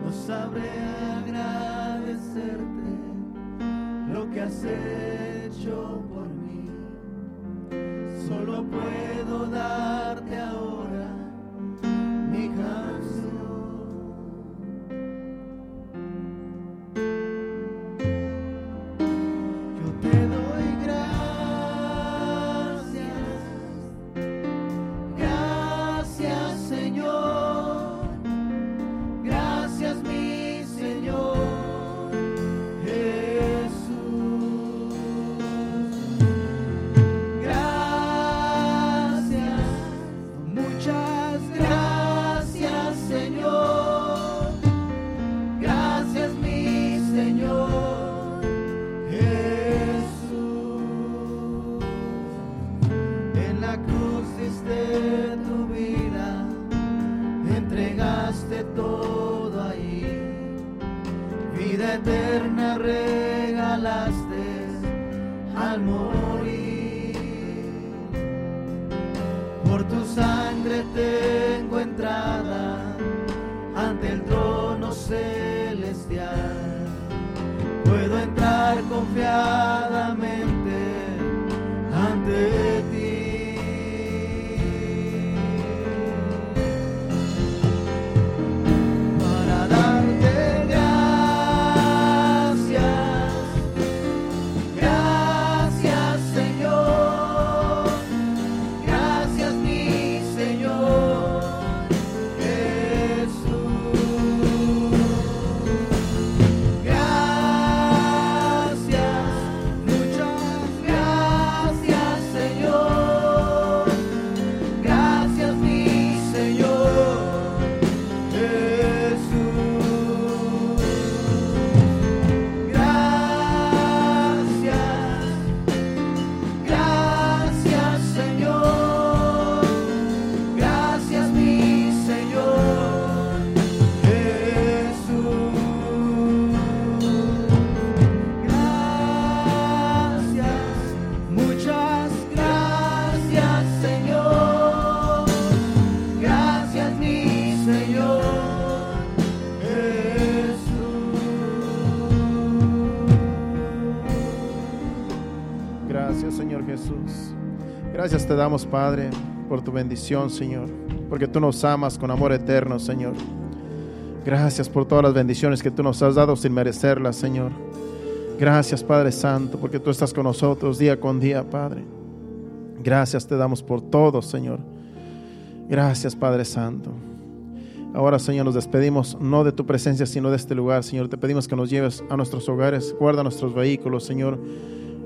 No sabré agradecerte lo que has hecho por mí. Solo puedo darte ahora mi canción. Entrada ante el trono celestial. Puedo entrar confiadamente Gracias te damos, Padre, por tu bendición, Señor, porque tú nos amas con amor eterno, Señor. Gracias por todas las bendiciones que tú nos has dado sin merecerlas, Señor. Gracias, Padre Santo, porque tú estás con nosotros día con día, Padre. Gracias te damos por todo, Señor. Gracias, Padre Santo. Ahora, Señor, nos despedimos no de tu presencia, sino de este lugar, Señor. Te pedimos que nos lleves a nuestros hogares, guarda nuestros vehículos, Señor.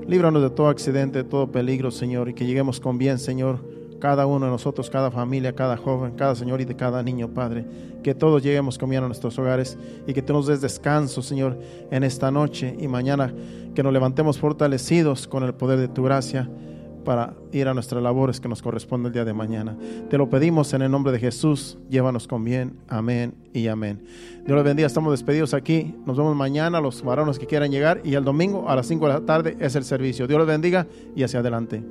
Líbranos de todo accidente, de todo peligro, Señor, y que lleguemos con bien, Señor. Cada uno de nosotros, cada familia, cada joven, cada señor y de cada niño, Padre. Que todos lleguemos con bien a nuestros hogares y que tú nos des descanso, Señor, en esta noche y mañana. Que nos levantemos fortalecidos con el poder de tu gracia para ir a nuestras labores que nos corresponde el día de mañana. Te lo pedimos en el nombre de Jesús. Llévanos con bien. Amén y amén. Dios les bendiga. Estamos despedidos aquí. Nos vemos mañana, los varones que quieran llegar. Y el domingo a las 5 de la tarde es el servicio. Dios les bendiga y hacia adelante.